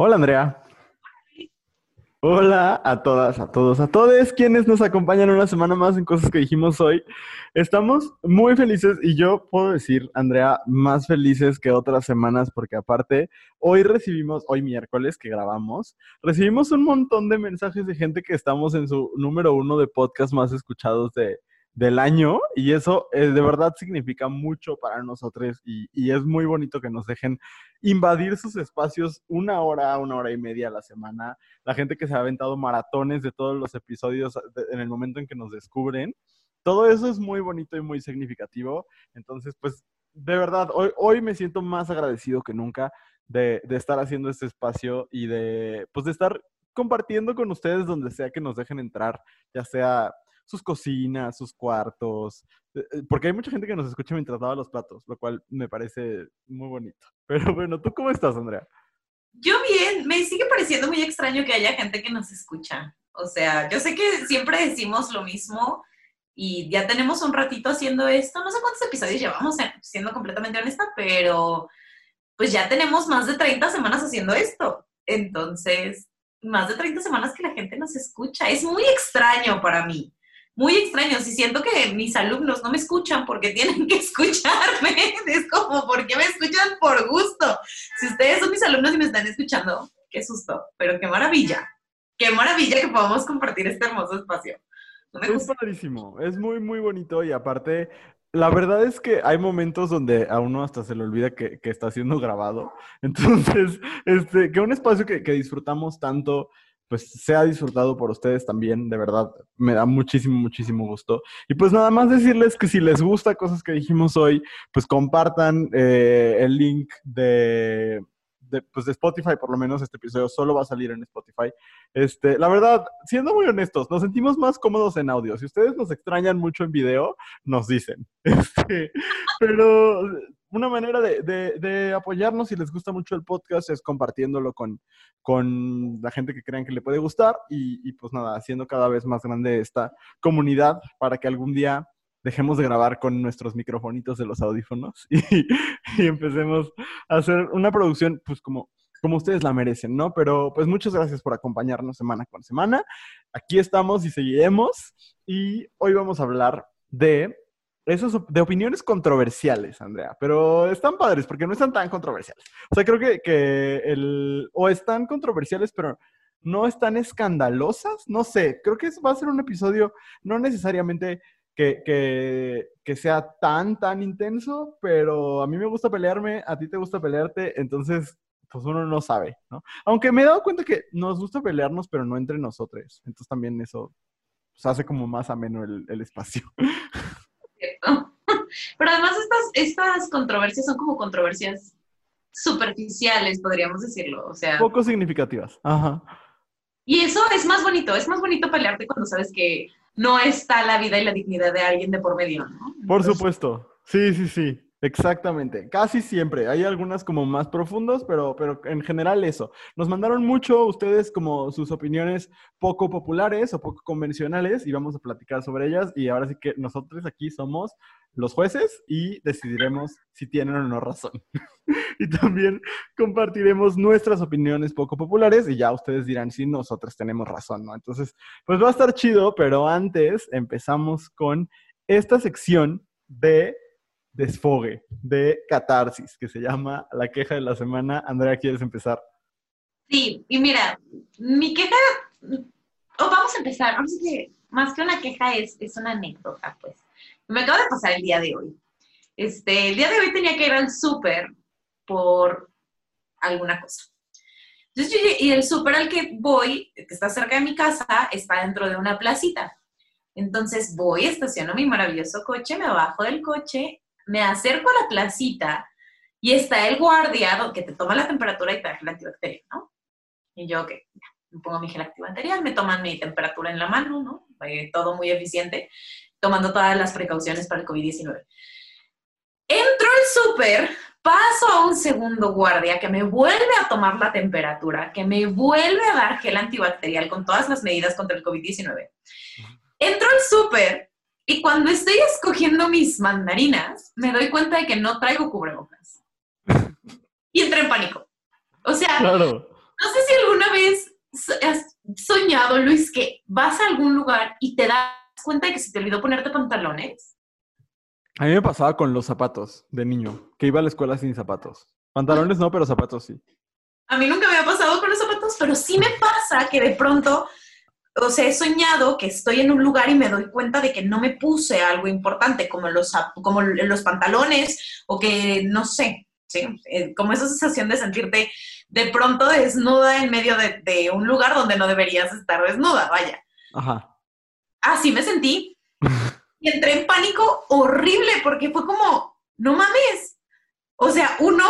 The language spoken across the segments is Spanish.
Hola Andrea. Hola a todas, a todos, a todos quienes nos acompañan una semana más en cosas que dijimos hoy. Estamos muy felices y yo puedo decir, Andrea, más felices que otras semanas porque aparte, hoy recibimos, hoy miércoles que grabamos, recibimos un montón de mensajes de gente que estamos en su número uno de podcast más escuchados de, del año y eso eh, de verdad significa mucho para nosotros y, y, es muy bonito que nos dejen invadir sus espacios una hora, una hora y media a la semana. La gente que se ha aventado maratones de todos los episodios en el momento en que nos descubren. Todo eso es muy bonito y muy significativo. Entonces, pues, de verdad, hoy, hoy me siento más agradecido que nunca de, de estar haciendo este espacio y de, pues, de estar compartiendo con ustedes donde sea que nos dejen entrar, ya sea sus cocinas, sus cuartos, eh, eh, porque hay mucha gente que nos escucha mientras lava los platos, lo cual me parece muy bonito. Pero bueno, ¿tú cómo estás, Andrea? Yo bien, me sigue pareciendo muy extraño que haya gente que nos escucha. O sea, yo sé que siempre decimos lo mismo y ya tenemos un ratito haciendo esto. No sé cuántos episodios llevamos, siendo completamente honesta, pero pues ya tenemos más de 30 semanas haciendo esto. Entonces, más de 30 semanas que la gente nos escucha. Es muy extraño para mí muy extraños y siento que mis alumnos no me escuchan porque tienen que escucharme. Es como, ¿por qué me escuchan por gusto? Si ustedes son mis alumnos y me están escuchando, qué susto, pero qué maravilla. Qué maravilla que podamos compartir este hermoso espacio. es padrísimo, es muy, muy bonito y aparte, la verdad es que hay momentos donde a uno hasta se le olvida que, que está siendo grabado. Entonces, este, que un espacio que, que disfrutamos tanto pues sea disfrutado por ustedes también, de verdad, me da muchísimo, muchísimo gusto. Y pues nada más decirles que si les gusta cosas que dijimos hoy, pues compartan eh, el link de, de, pues de Spotify, por lo menos este episodio solo va a salir en Spotify. Este, la verdad, siendo muy honestos, nos sentimos más cómodos en audio. Si ustedes nos extrañan mucho en video, nos dicen. Este, pero una manera de, apoyarnos si les gusta mucho el podcast es compartiéndolo con, la gente que crean que le puede gustar y, y, pues nada, haciendo cada vez más grande esta comunidad para que algún día dejemos de grabar con nuestros microfonitos de los audífonos y, y empecemos a hacer una producción pues como como ustedes la merecen, ¿no? Pero pues muchas gracias por acompañarnos semana con semana. Aquí estamos y seguiremos. Y hoy vamos a hablar de esos de opiniones controversiales, Andrea, pero están padres porque no están tan controversiales. O sea, creo que, que el, o están controversiales, pero no están escandalosas, no sé, creo que va a ser un episodio no necesariamente que, que, sea tan, tan intenso, pero a mí me gusta pelearme, a ti te gusta pelearte, entonces, pues uno no sabe, ¿no? Aunque me he dado cuenta que nos gusta pelearnos, pero no entre nosotros, entonces también eso pues, hace como más ameno el espacio. Pero además estas, estas controversias son como controversias superficiales, podríamos decirlo. O sea. Poco significativas. Ajá. Y eso es más bonito, es más bonito pelearte cuando sabes que no está la vida y la dignidad de alguien de por medio, ¿no? por supuesto. Sí, sí, sí. Exactamente, casi siempre. Hay algunas como más profundas, pero, pero en general eso. Nos mandaron mucho ustedes como sus opiniones poco populares o poco convencionales y vamos a platicar sobre ellas y ahora sí que nosotros aquí somos los jueces y decidiremos si tienen o no razón. y también compartiremos nuestras opiniones poco populares y ya ustedes dirán si nosotros tenemos razón, ¿no? Entonces, pues va a estar chido, pero antes empezamos con esta sección de desfogue, de catarsis, que se llama La queja de la semana. Andrea, ¿quieres empezar? Sí, y mira, mi queja, oh, vamos a empezar, más que una queja es, es una anécdota, pues. Me acaba de pasar el día de hoy. Este, el día de hoy tenía que ir al súper por alguna cosa. Y el súper al que voy, que está cerca de mi casa, está dentro de una placita. Entonces voy, estaciono mi maravilloso coche, me bajo del coche me acerco a la placita y está el guardia que te toma la temperatura y te da gel antibacterial, ¿no? Y yo, ok, me pongo mi gel antibacterial, me toman mi temperatura en la mano, ¿no? todo muy eficiente, tomando todas las precauciones para el COVID-19. Entro al súper, paso a un segundo guardia que me vuelve a tomar la temperatura, que me vuelve a dar gel antibacterial con todas las medidas contra el COVID-19. Entro al súper y cuando estoy escogiendo mis mandarinas, me doy cuenta de que no traigo cubrebocas. Y entré en pánico. O sea, No sé si alguna vez has soñado, Luis, que vas a algún lugar y te das cuenta de que se te olvidó ponerte pantalones. A mí me pasaba con los zapatos de niño, que iba a la escuela sin zapatos. Pantalones no, pero zapatos sí. A mí nunca me ha pasado con los zapatos, pero sí me pasa que de pronto, o sea, he soñado que estoy en un lugar y me doy cuenta de que no me puse algo importante, como los, como los pantalones o que no sé, ¿sí? Eh, como esa sensación de sentirte de pronto desnuda en medio de, un lugar donde no deberías estar desnuda, vaya. Ajá. Así me sentí. Y entré en pánico horrible porque fue como, no mames. O sea, uno,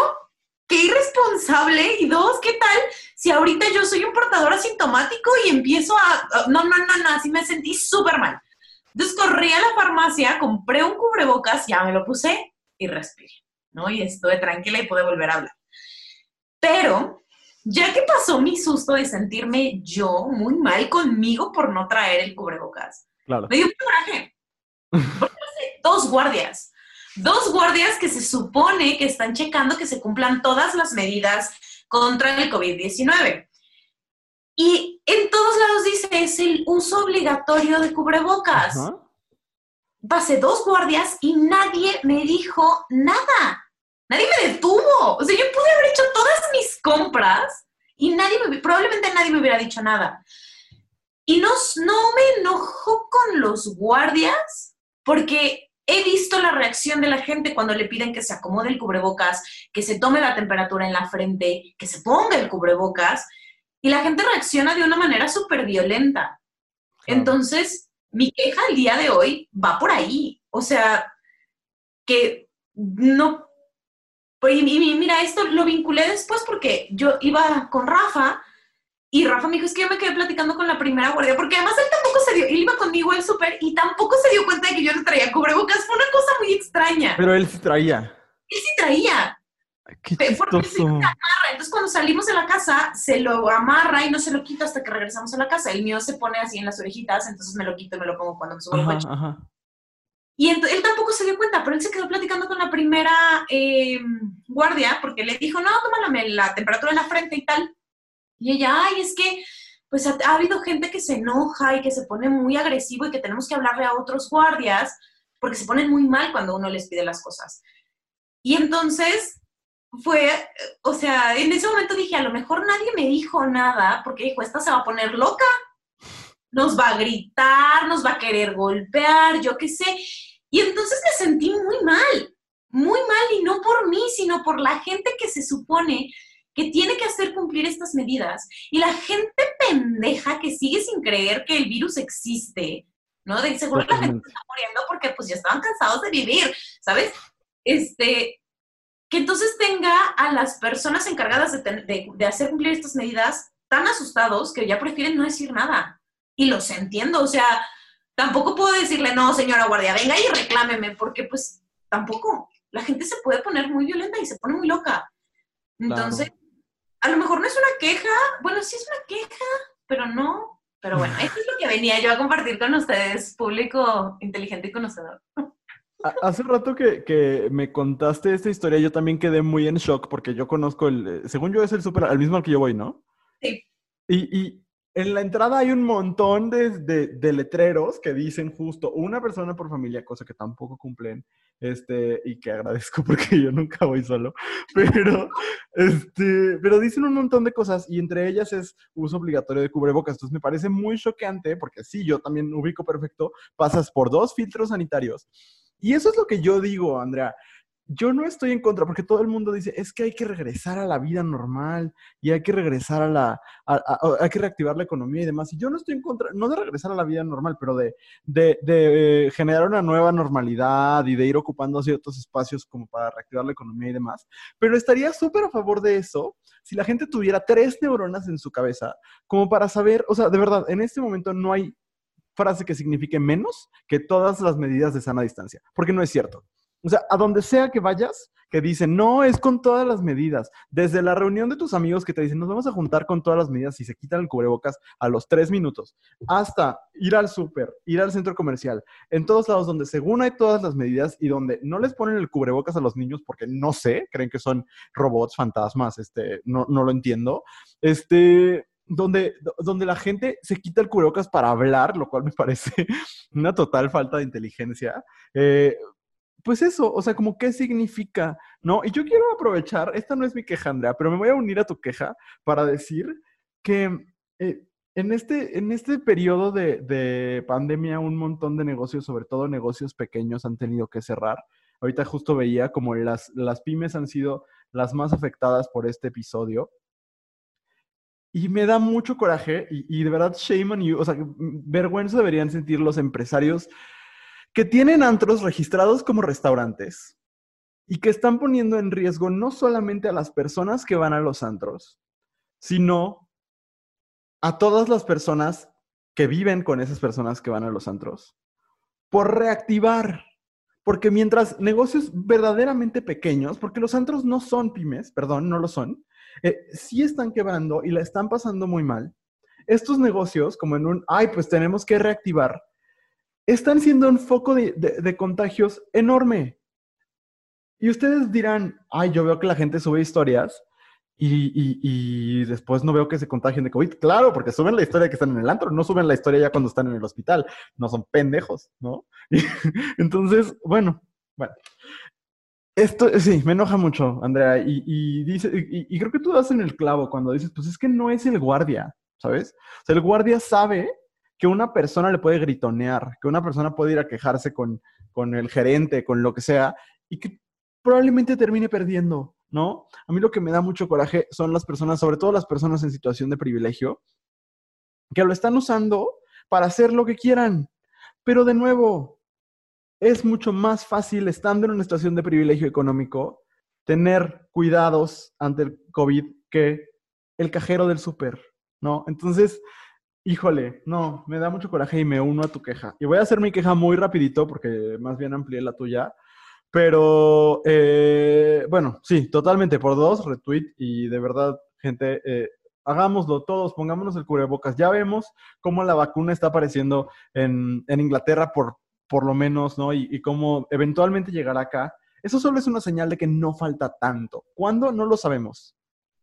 qué irresponsable. Y dos, ¿qué tal si ahorita yo soy un portador asintomático y empiezo a... No, no, no, no, así me sentí súper mal. Entonces corrí a la farmacia, compré un cubrebocas, ya me lo puse y respiré, ¿no? Y estuve tranquila y pude volver a hablar. Pero, ya que pasó mi susto de sentirme yo muy mal conmigo por no traer el cubrebocas, claro. me dio un coraje. dos guardias. Dos guardias que se supone que están checando que se cumplan todas las medidas contra el COVID-19. Y en todos lados dice, es el uso obligatorio de cubrebocas. Pasé dos guardias y nadie me dijo nada. Nadie me detuvo. O sea, yo pude haber hecho todas mis compras y nadie me, probablemente nadie me hubiera dicho nada. Y no, no me enojo con los guardias porque he visto la reacción de la gente cuando le piden que se acomode el cubrebocas, que se tome la temperatura en la frente, que se ponga el cubrebocas, y la gente reacciona de una manera súper violenta. Entonces, mi queja el día de hoy va por ahí. O sea, que no pues, y, mira, esto lo vinculé después porque yo iba con Rafa y Rafa me dijo, es que yo me quedé platicando con la primera guardia, porque además él tampoco se dio, él iba conmigo al súper y tampoco se dio cuenta de que yo no traía cubrebocas, fue una cosa muy extraña. Pero él sí traía. Él sí traía. Qué chistoso. Entonces cuando salimos de la casa, se lo amarra y no se lo quita hasta que regresamos a la casa. El mío se pone así en las orejitas, entonces me lo quito y me lo pongo cuando me subo al coche. Y él tampoco se dio cuenta, pero él se quedó platicando con la primera eh, guardia porque le dijo, no, tómame la temperatura en la frente y tal. Y ella, ay, es que pues ha, habido gente que se enoja y que se pone muy agresivo y que tenemos que hablarle a otros guardias porque se ponen muy mal cuando uno les pide las cosas. Y entonces fue, o sea, en ese momento dije, a lo mejor nadie me dijo nada porque dijo, esta se va a poner loca, nos va a gritar, nos va a querer golpear, yo qué sé. Y entonces me sentí muy mal, muy mal, y no por mí, sino por la gente que se supone que tiene que hacer cumplir estas medidas. Y la gente pendeja que sigue sin creer que el virus existe, ¿no? De seguro la gente está muriendo porque pues ya estaban cansados de vivir, ¿sabes? Este, que entonces tenga a las personas encargadas de, de hacer cumplir estas medidas tan asustados que ya prefieren no decir nada. Y los entiendo, o sea, tampoco puedo decirle, no, señora guardia, venga y reclámeme, porque pues tampoco. La gente se puede poner muy violenta y se pone muy loca. Entonces, a lo mejor no es una queja, bueno, sí es una queja, pero no. Pero bueno, esto es lo que venía yo a compartir con ustedes, público inteligente y conocedor. Hace rato que, que, me contaste esta historia, yo también quedé muy en shock porque yo conozco el, según yo es el súper, al mismo al que yo voy, ¿no? Sí. Y, y, en la entrada hay un montón de, letreros que dicen justo una persona por familia, cosa que tampoco cumplen, este, y que agradezco porque yo nunca voy solo, pero, este, pero dicen un montón de cosas y entre ellas es uso obligatorio de cubrebocas. Entonces me parece muy choqueante porque sí, yo también ubico perfecto, pasas por dos filtros sanitarios. Y eso es lo que yo digo, Andrea yo no estoy en contra, porque todo el mundo dice, es que hay que regresar a la vida normal y hay que regresar a la, hay que reactivar la economía y demás. Y yo no estoy en contra, no de regresar a la vida normal, pero de, de, de generar una nueva normalidad y de ir ocupando ciertos espacios como para reactivar la economía y demás. Pero estaría súper a favor de eso si la gente tuviera tres neuronas en su cabeza, como para saber, o sea, de verdad, en este momento no hay frase que signifique menos que todas las medidas de sana distancia, porque no es cierto. O sea, a donde sea que vayas, que dicen, no, es con todas las medidas. Desde la reunión de tus amigos que te dicen, nos vamos a juntar con todas las medidas y se quitan el cubrebocas a los tres minutos, hasta ir al súper, ir al centro comercial, en todos lados donde según hay todas las medidas y donde no les ponen el cubrebocas a los niños porque no sé, creen que son robots, fantasmas, este, no, no lo entiendo. Este, donde, donde la gente se quita el cubrebocas para hablar, lo cual me parece una total falta de inteligencia. Eh, pues eso, o sea, como qué significa, ¿no? Y yo quiero aprovechar, esta no es mi queja, Andrea, pero me voy a unir a tu queja para decir que eh, en, este, en este periodo de, de, pandemia un montón de negocios, sobre todo negocios pequeños, han tenido que cerrar. Ahorita justo veía como las, las pymes han sido las más afectadas por este episodio. Y me da mucho coraje y, y de verdad shame on you, o sea, vergüenza deberían sentir los empresarios que tienen antros registrados como restaurantes y que están poniendo en riesgo no solamente a las personas que van a los antros, sino a todas las personas que viven con esas personas que van a los antros, por reactivar. Porque mientras negocios verdaderamente pequeños, porque los antros no son pymes, perdón, no lo son, eh, sí están quebrando y la están pasando muy mal. Estos negocios, como en un, ay, pues tenemos que reactivar, están siendo un foco de, contagios enorme. Y ustedes dirán, ay, yo veo que la gente sube historias y, después no veo que se contagien de COVID. Claro, porque suben la historia que están en el antro, no suben la historia ya cuando están en el hospital. No son pendejos, ¿no? entonces, bueno, bueno. Esto sí, me enoja mucho, Andrea. Y, dice, y, creo que tú das en el clavo cuando dices, pues es que no es el guardia, ¿sabes? O el guardia sabe que una persona le puede gritonear, que una persona puede ir a quejarse con, con el gerente, con lo que sea, y que probablemente termine perdiendo, ¿no? A mí lo que me da mucho coraje son las personas, sobre todo las personas en situación de privilegio, que lo están usando para hacer lo que quieran. Pero de nuevo, es mucho más fácil, estando en una situación de privilegio económico, tener cuidados ante el COVID que el cajero del súper, ¿no? Entonces, Híjole, no, me da mucho coraje y me uno a tu queja. Y voy a hacer mi queja muy rapidito porque más bien amplié la tuya. Pero, eh, bueno, sí, totalmente por dos, retweet y de verdad, gente, eh, hagámoslo todos, pongámonos el cubrebocas. Ya vemos cómo la vacuna está apareciendo en, Inglaterra por, por lo menos, ¿no? Y, y cómo eventualmente llegará acá. Eso solo es una señal de que no falta tanto. ¿Cuándo? No lo sabemos.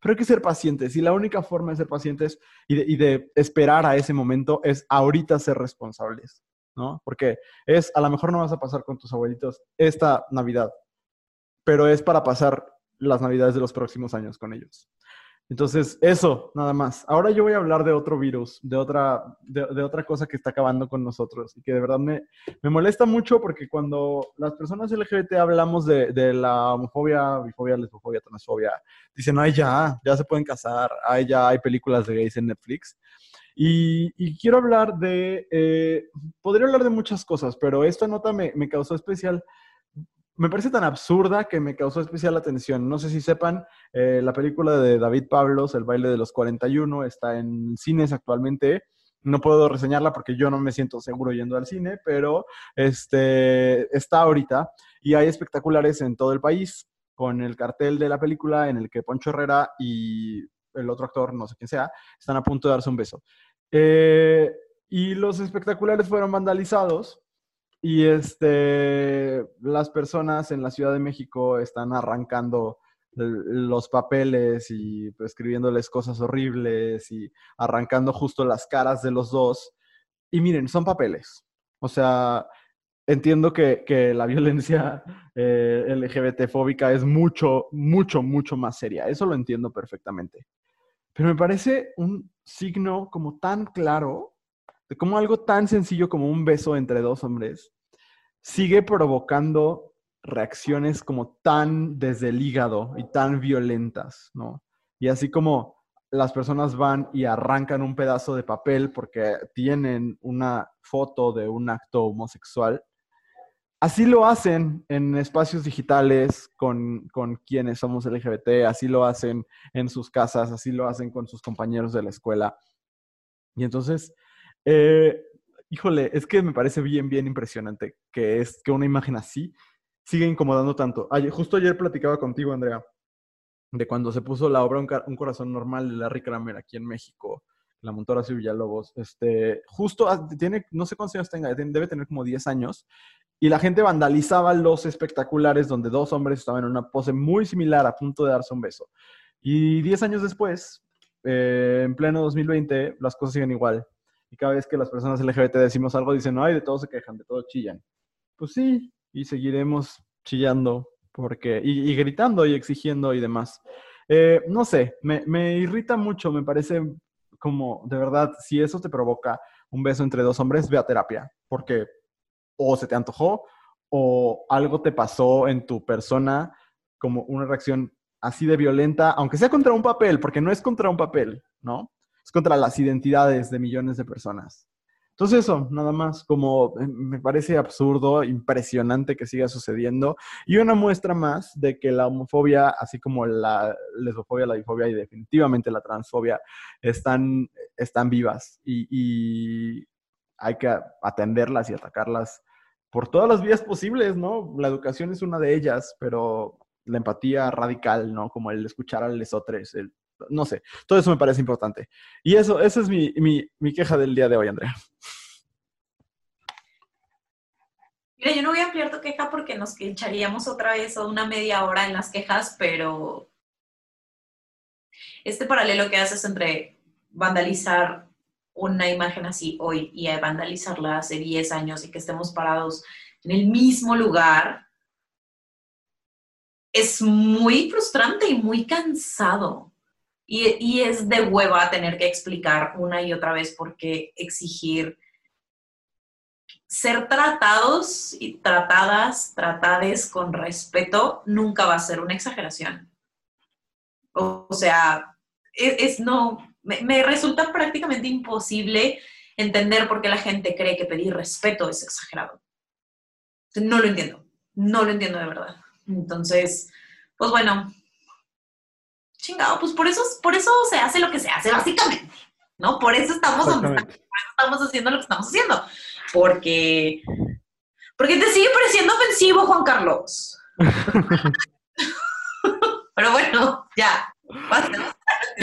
Pero hay que ser pacientes y la única forma de ser pacientes y de, esperar a ese momento es ahorita ser responsables, ¿no? Porque es, a lo mejor no vas a pasar con tus abuelitos esta Navidad, pero es para pasar las Navidades de los próximos años con ellos. Entonces, eso, nada más. Ahora yo voy a hablar de otro virus, de otra, de, otra cosa que está acabando con nosotros y que de verdad me, me molesta mucho porque cuando las personas LGBT hablamos de, de, la homofobia, bifobia, lesbofobia, transfobia, dicen, ay, ya, ya se pueden casar, ay, ya hay películas de gays en Netflix. Y, y quiero hablar de, eh, podría hablar de muchas cosas, pero esta nota me, me causó especial me parece tan absurda que me causó especial atención. No sé si sepan, eh, la película de David Pablos, El baile de los 41, está en cines actualmente. No puedo reseñarla porque yo no me siento seguro yendo al cine, pero este, está ahorita y hay espectaculares en todo el país con el cartel de la película en el que Poncho Herrera y el otro actor, no sé quién sea, están a punto de darse un beso. Eh, y los espectaculares fueron vandalizados y este, las personas en la Ciudad de México están arrancando los papeles y pues, escribiéndoles cosas horribles y arrancando justo las caras de los dos. Y miren, son papeles. O sea, entiendo que, que la violencia eh, LGBT-fóbica es mucho, mucho, mucho más seria. Eso lo entiendo perfectamente. Pero me parece un signo como tan claro de cómo algo tan sencillo como un beso entre dos hombres sigue provocando reacciones como tan desde el hígado y tan violentas, ¿no? Y así como las personas van y arrancan un pedazo de papel porque tienen una foto de un acto homosexual, así lo hacen en espacios digitales con, quienes somos LGBT, así lo hacen en sus casas, así lo hacen con sus compañeros de la escuela. Y entonces, eh, híjole, es que me parece bien, bien impresionante que es que una imagen así sigue incomodando tanto. justo ayer platicaba contigo, Andrea, de cuando se puso la obra Un, corazón normal de Larry Kramer aquí en México, la montora Villalobos. Este, justo tiene, no sé cuántos años tenga, debe tener como 10 años. Y la gente vandalizaba los espectaculares donde dos hombres estaban en una pose muy similar a punto de darse un beso. Y 10 años después, eh, en pleno 2020, las cosas siguen igual. Y cada vez que las personas LGBT decimos algo, dicen, hay de todo se quejan, de todo chillan. Pues sí, y seguiremos chillando porque, y, gritando y exigiendo y demás. Eh, no sé, me, me, irrita mucho, me parece como, de verdad, si eso te provoca un beso entre dos hombres, ve a terapia, porque o se te antojó o algo te pasó en tu persona como una reacción así de violenta, aunque sea contra un papel, porque no es contra un papel, ¿no? Es contra las identidades de millones de personas. Entonces eso, nada más, como eh, me parece absurdo, impresionante que siga sucediendo y una muestra más de que la homofobia, así como la lesbofobia, la difobia y definitivamente la transfobia están, están vivas y, hay que atenderlas y atacarlas por todas las vías posibles, ¿no? La educación es una de ellas, pero la empatía radical, ¿no? Como el escuchar a lesotres, el no sé, todo eso me parece importante. Y eso, esa es mi, mi, queja del día de hoy, Andrea. Mira, yo no voy a ampliar tu queja porque nos echaríamos otra vez una media hora en las quejas, pero este paralelo que haces entre vandalizar una imagen así hoy y vandalizarla hace 10 años y que estemos parados en el mismo lugar, es muy frustrante y muy cansado. Y, es de hueva tener que explicar una y otra vez por qué exigir ser tratados y tratadas, tratades con respeto, nunca va a ser una exageración. O, sea, e, es, no, me, me, resulta prácticamente imposible entender por qué la gente cree que pedir respeto es exagerado. No lo entiendo, no lo entiendo de verdad. Entonces, pues bueno, chingado, pues por eso, por eso se hace lo que se hace, básicamente, ¿no? Por eso estamos estamos haciendo lo que estamos haciendo. Porque, porque te sigue pareciendo ofensivo, Juan Carlos. Pero bueno, ya,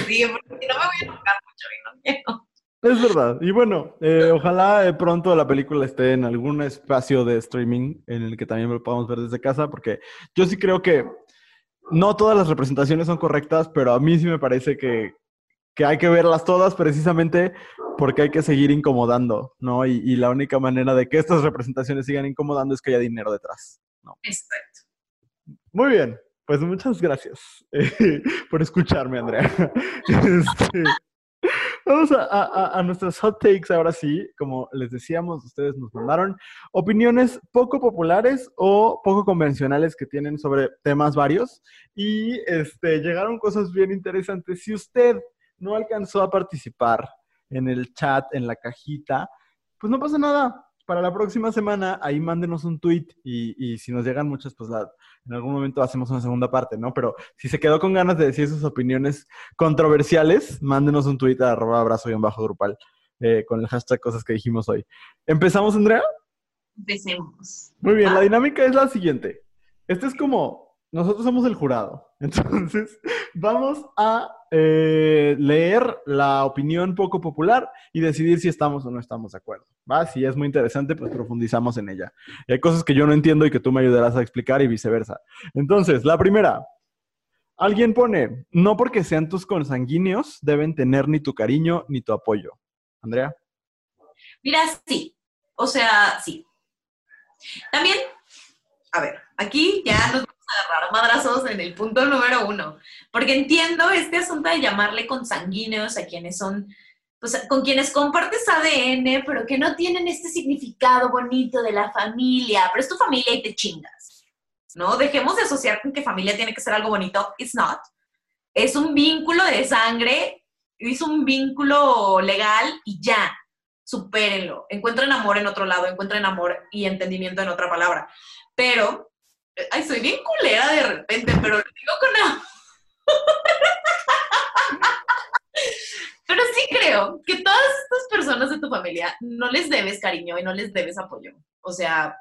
sigue, porque no me voy a tocar mucho y no quiero. Es verdad. Y bueno, eh, ojalá eh, pronto la película esté en algún espacio de streaming en el que también lo podamos ver desde casa, porque yo sí creo que no todas las representaciones son correctas, pero a mí sí me parece que, hay que verlas todas precisamente porque hay que seguir incomodando, ¿no? Y, la única manera de que estas representaciones sigan incomodando es que haya dinero detrás, ¿no? Exacto. Muy bien, pues muchas gracias eh, por escucharme, Andrea. Este, Vamos a, nuestros hot takes ahora sí. Como les decíamos, ustedes nos mandaron opiniones poco populares o poco convencionales que tienen sobre temas varios. Y este, llegaron cosas bien interesantes. Si usted no alcanzó a participar en el chat, en la cajita, pues no pasa nada para la próxima semana, ahí mándenos un tweet y, si nos llegan muchas, pues en algún momento hacemos una segunda parte, ¿no? Pero si se quedó con ganas de decir sus opiniones controversiales, mándenos un tweet a arroba abrazo y bajo grupal eh, con el hashtag cosas que dijimos hoy. ¿Empezamos, Andrea? Empecemos. Muy bien, la dinámica es la siguiente. Este es como, nosotros somos el jurado, entonces vamos a eh, leer la opinión poco popular y decidir si estamos o no estamos de acuerdo. ¿va? Si es muy interesante, pues profundizamos en ella. Y hay cosas que yo no entiendo y que tú me ayudarás a explicar y viceversa. Entonces, la primera. Alguien pone, no porque sean tus consanguíneos, deben tener ni tu cariño ni tu apoyo. Andrea. Mira, sí. O sea, sí. También, a ver, aquí ya nos agarrar madrazos en el punto número uno, porque entiendo este asunto de llamarle consanguíneos a quienes son pues, con quienes compartes ADN, pero que no tienen este significado bonito de la familia, pero es tu familia y te chingas, ¿no? Dejemos de asociar con que familia tiene que ser algo bonito, it's not. Es un vínculo de sangre, es un vínculo legal y ya, supérenlo. Encuentren amor en otro lado, encuentren amor y entendimiento en otra palabra. Pero, ay, soy bien culera de repente, pero lo digo con amor. Pero sí creo que todas estas personas de tu familia no les debes cariño y no les debes apoyo. O sea,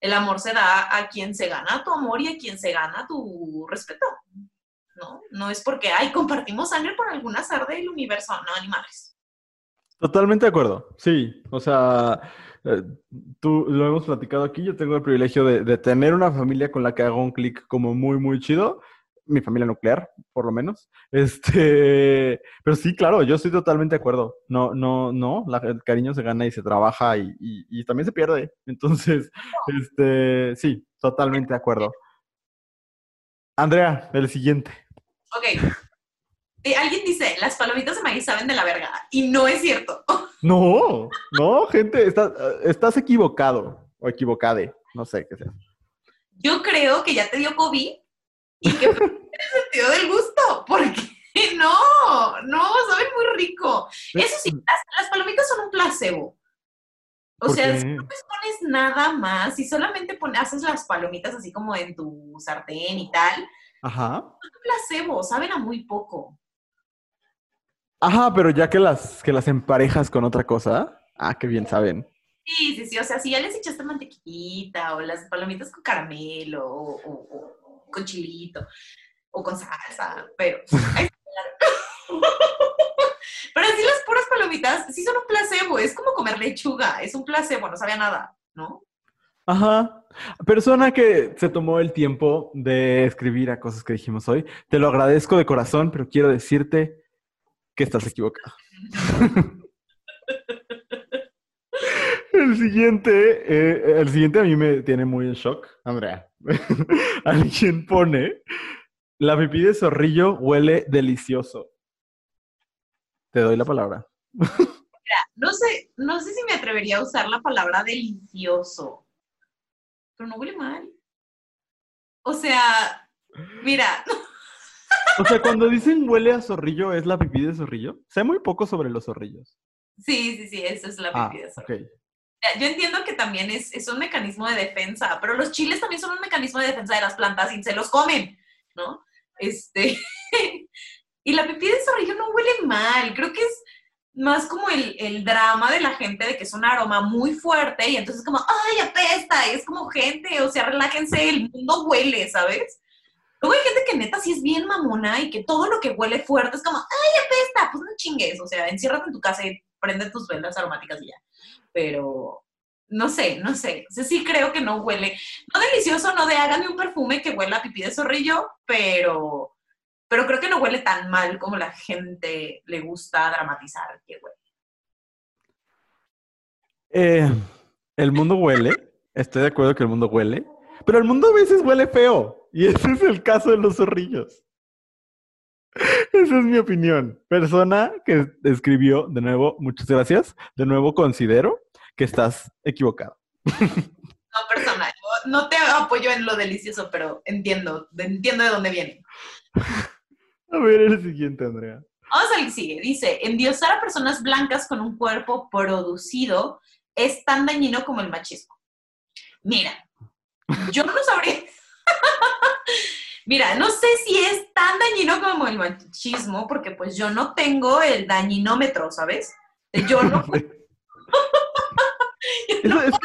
El amor se da a quien se gana tu amor y a quien se gana tu respeto. ¿No? No es porque, ay, compartimos sangre por algún azar del universo. No, animales. Totalmente de acuerdo. Sí, o sea, eh, tú lo hemos platicado aquí. Yo tengo el privilegio de, tener una familia con la que hago un clic como muy, muy chido mi familia nuclear, por lo menos. Este, pero sí, claro, yo estoy totalmente de acuerdo. No, no, no, el cariño se gana y se trabaja y, también se pierde. Entonces, este, sí, totalmente de acuerdo. Andrea, el siguiente. Ok. Eh, alguien dice, las palomitas de maíz saben de la verga. Y no es cierto. No, no, gente, estás, estás equivocado o equivocade. No sé qué sea. Yo creo que ya te dio COVID y que el sentido del gusto, porque no, no, saben muy rico. Eso sí, las, palomitas son un placebo. O sea, si no les pones nada más, y solamente pones, haces las palomitas así como en tu sartén y tal, Ajá. es un placebo, saben a muy poco. Ajá, pero ya que las, que las emparejas con otra cosa, ah, qué bien saben. Sí, sí, sí, o sea, si ya les echaste mantequillita o las palomitas con caramelo o con chilito o con salsa, pero... pero así las puras palomitas sí son un placebo, es como comer lechuga, es un placebo, no sabía nada, ¿no? Ajá. Persona que se tomó el tiempo de escribir a cosas que dijimos hoy, te lo agradezco de corazón, pero quiero decirte que estás equivocado. el siguiente, eh, el siguiente a mí me tiene muy en shock, Andrea. Alguien pone, la pipí de zorrillo huele delicioso. Te doy la palabra. Mira, no sé, no sé si me atrevería a usar la palabra delicioso, pero no huele mal. O sea, mira. O sea, cuando dicen huele a zorrillo, ¿es la pipí de zorrillo? Sé muy poco sobre los zorrillos. Sí, sí, sí, esa es la ah, pipí de zorrillo. Yo entiendo que también es, es, un mecanismo de defensa, pero los chiles también son un mecanismo de defensa de las plantas y se los comen, ¿no? Este, y la pipí de zorrillo no huele mal, creo que es más como el, el, drama de la gente de que es un aroma muy fuerte y entonces como, ay, apesta, y es como gente, o sea, relájense, el mundo huele, ¿sabes? Luego hay gente que neta sí es bien mamona y que todo lo que huele fuerte es como, ay, apesta, pues no chingues, o sea, enciérrate en tu casa y prende tus velas aromáticas y ya pero no sé, no sé. sí creo que no huele, no delicioso, no de hágame un perfume que huela a pipí de zorrillo, pero, pero creo que no huele tan mal como la gente le gusta dramatizar que huele. Eh, el mundo huele, estoy de acuerdo que el mundo huele, pero el mundo a veces huele feo, y ese es el caso de los zorrillos. Esa es mi opinión. Persona que escribió, de nuevo, muchas gracias. De nuevo, considero que estás equivocado. No, persona, yo no te apoyo en lo delicioso, pero entiendo, entiendo de dónde viene. A ver, el siguiente, Andrea. Vamos al que sigue. Dice, endiosar a personas blancas con un cuerpo producido es tan dañino como el machismo. Mira, yo no sabría... Mira, no sé si es tan dañino como el machismo, porque pues yo no tengo el dañinómetro, ¿sabes? Yo no... eso,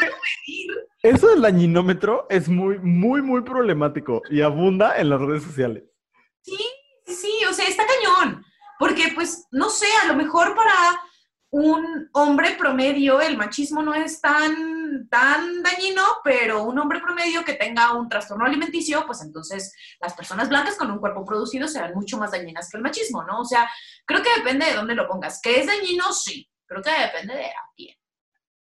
es eso del dañinómetro es muy, muy, muy problemático y abunda en las redes sociales. Sí, sí, o sea, está cañón. Porque, pues, no sé, a lo mejor para un hombre promedio el machismo no es tan, tan dañino, pero un hombre promedio que tenga un trastorno alimenticio, pues entonces las personas blancas con un cuerpo producido serán mucho más dañinas que el machismo, ¿no? O sea, creo que depende de dónde lo pongas. ¿Que es dañino? Sí. Creo que depende de a quién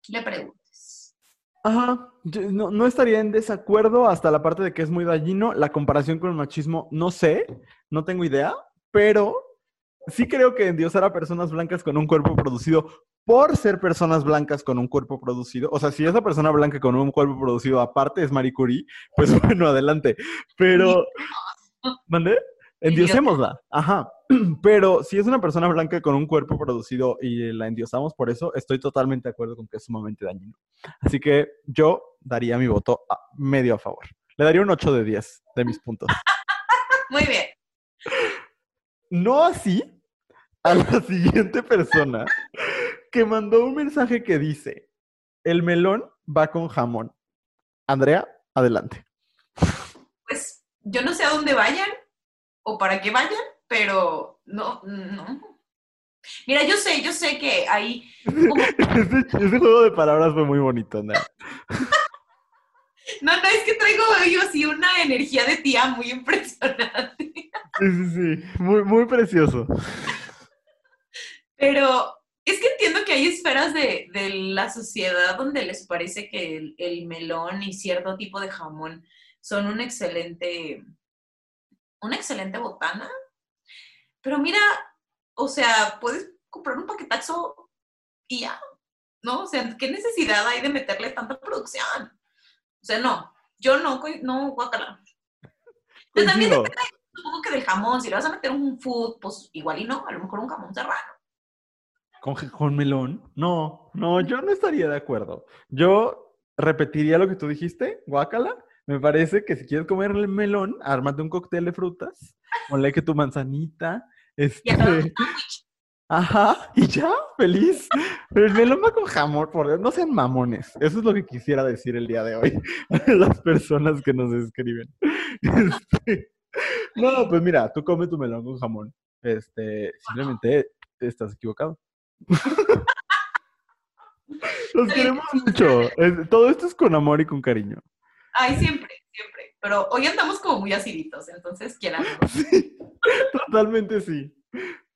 le preguntes. Ajá, no, no, estaría en desacuerdo hasta la parte de que es muy dañino. La comparación con el machismo, no sé, no tengo idea, pero sí creo que endiosar a personas blancas con un cuerpo producido por ser personas blancas con un cuerpo producido, o sea, si esa persona blanca con un cuerpo producido aparte es Marie Curie, pues bueno, adelante. Pero, ¿mandé? Endiosémosla, ajá. Pero si es una persona blanca con un cuerpo producido y la endiosamos por eso, estoy totalmente de acuerdo con que es sumamente dañino. Así que yo daría mi voto a medio a favor. Le daría un 8 de 10 de mis puntos. Muy bien. No así a la siguiente persona que mandó un mensaje que dice, el melón va con jamón. Andrea, adelante. Pues yo no sé a dónde vayan o para qué vayan, pero no, no. Mira, yo sé, yo sé que como- Ese, ese juego de palabras fue muy bonito, Andrea. No, no, es que traigo yo así una energía de tía muy impresionante. Sí, sí, sí. Muy, muy precioso. Pero es que entiendo que hay esferas de, de la sociedad donde les parece que el, el melón y cierto tipo de jamón son un excelente, una excelente botana. Pero mira, o sea, puedes comprar un paquetazo y ya, ¿no? O sea, ¿qué necesidad hay de meterle tanta producción? O sea, no, yo no, no, guacala. Pero también depende, supongo que del jamón, si le vas a meter un food, pues igual y no, a lo mejor un jamón serrano. ¿Con, con melón? No, no, yo no estaría de acuerdo. Yo repetiría lo que tú dijiste, guácala. Me parece que si quieres comer el melón, ármate un cóctel de frutas, ponle que tu manzanita, este, ajá, y ya, feliz. Pero el melón va con jamón, por Dios, no sean mamones. Eso es lo que quisiera decir el día de hoy a las personas que nos escriben. Este, no, pues mira, tú come tu melón con jamón. Este, simplemente estás equivocado. Los queremos mucho. Es- todo esto es con amor y con cariño. Ay, siempre, siempre. Pero hoy andamos como muy aciditos, entonces quieran. ¿no? Sí, totalmente sí.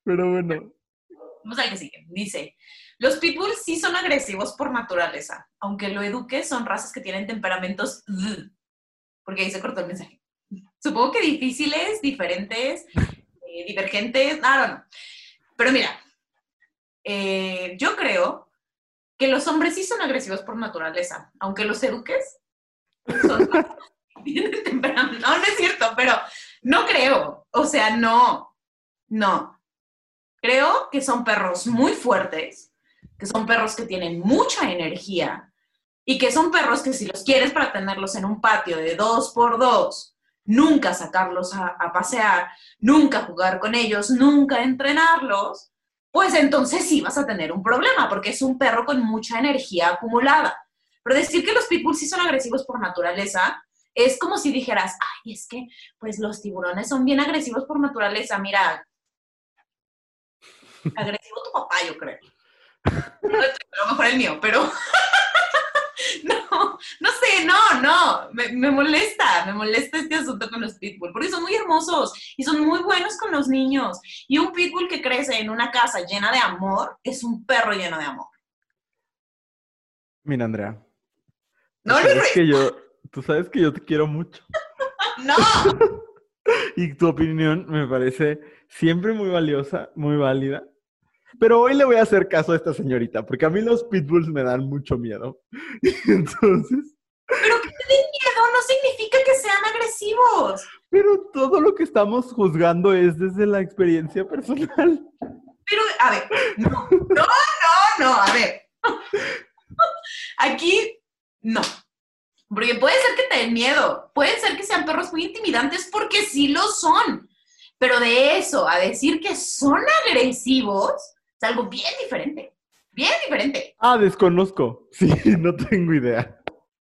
Pero bueno, Vamos al que sigue. Dice, los pitbulls sí son agresivos por naturaleza, aunque lo eduques son razas que tienen temperamentos porque ahí se cortó el mensaje. Supongo que difíciles, diferentes, eh, divergentes, I don't know. Pero mira, eh, yo creo que los hombres sí son agresivos por naturaleza, aunque los eduques son tienen temperamento. No, no es cierto, pero no creo. O sea, no, no. Creo que son perros muy fuertes, que son perros que tienen mucha energía y que son perros que si los quieres para tenerlos en un patio de dos por dos, nunca sacarlos a, a pasear, nunca jugar con ellos, nunca entrenarlos, pues entonces sí vas a tener un problema porque es un perro con mucha energía acumulada. Pero decir que los pitbulls sí son agresivos por naturaleza es como si dijeras, ay, es que pues los tiburones son bien agresivos por naturaleza. Mira, agresivo tu papá, yo creo. A lo mejor el mío, pero no, no sé, no, no, me, me molesta, me molesta este asunto con los pitbull, porque son muy hermosos y son muy buenos con los niños. Y un pitbull que crece en una casa llena de amor es un perro lleno de amor. mira, Andrea. No, que yo, tú sabes que yo te quiero mucho. no. Y tu opinión me parece siempre muy valiosa, muy válida. Pero hoy le voy a hacer caso a esta señorita, porque a mí los pitbulls me dan mucho miedo. Entonces, Pero que te den miedo no significa que sean agresivos. pero todo lo que estamos juzgando es desde la experiencia personal. Pero, a ver, no, no, no, no, a ver. Aquí, no. Porque puede ser que te den miedo, puede ser que sean perros muy intimidantes porque sí lo son. Pero de eso a decir que son agresivos es algo bien diferente. Bien diferente. Ah, desconozco. Sí, no tengo idea.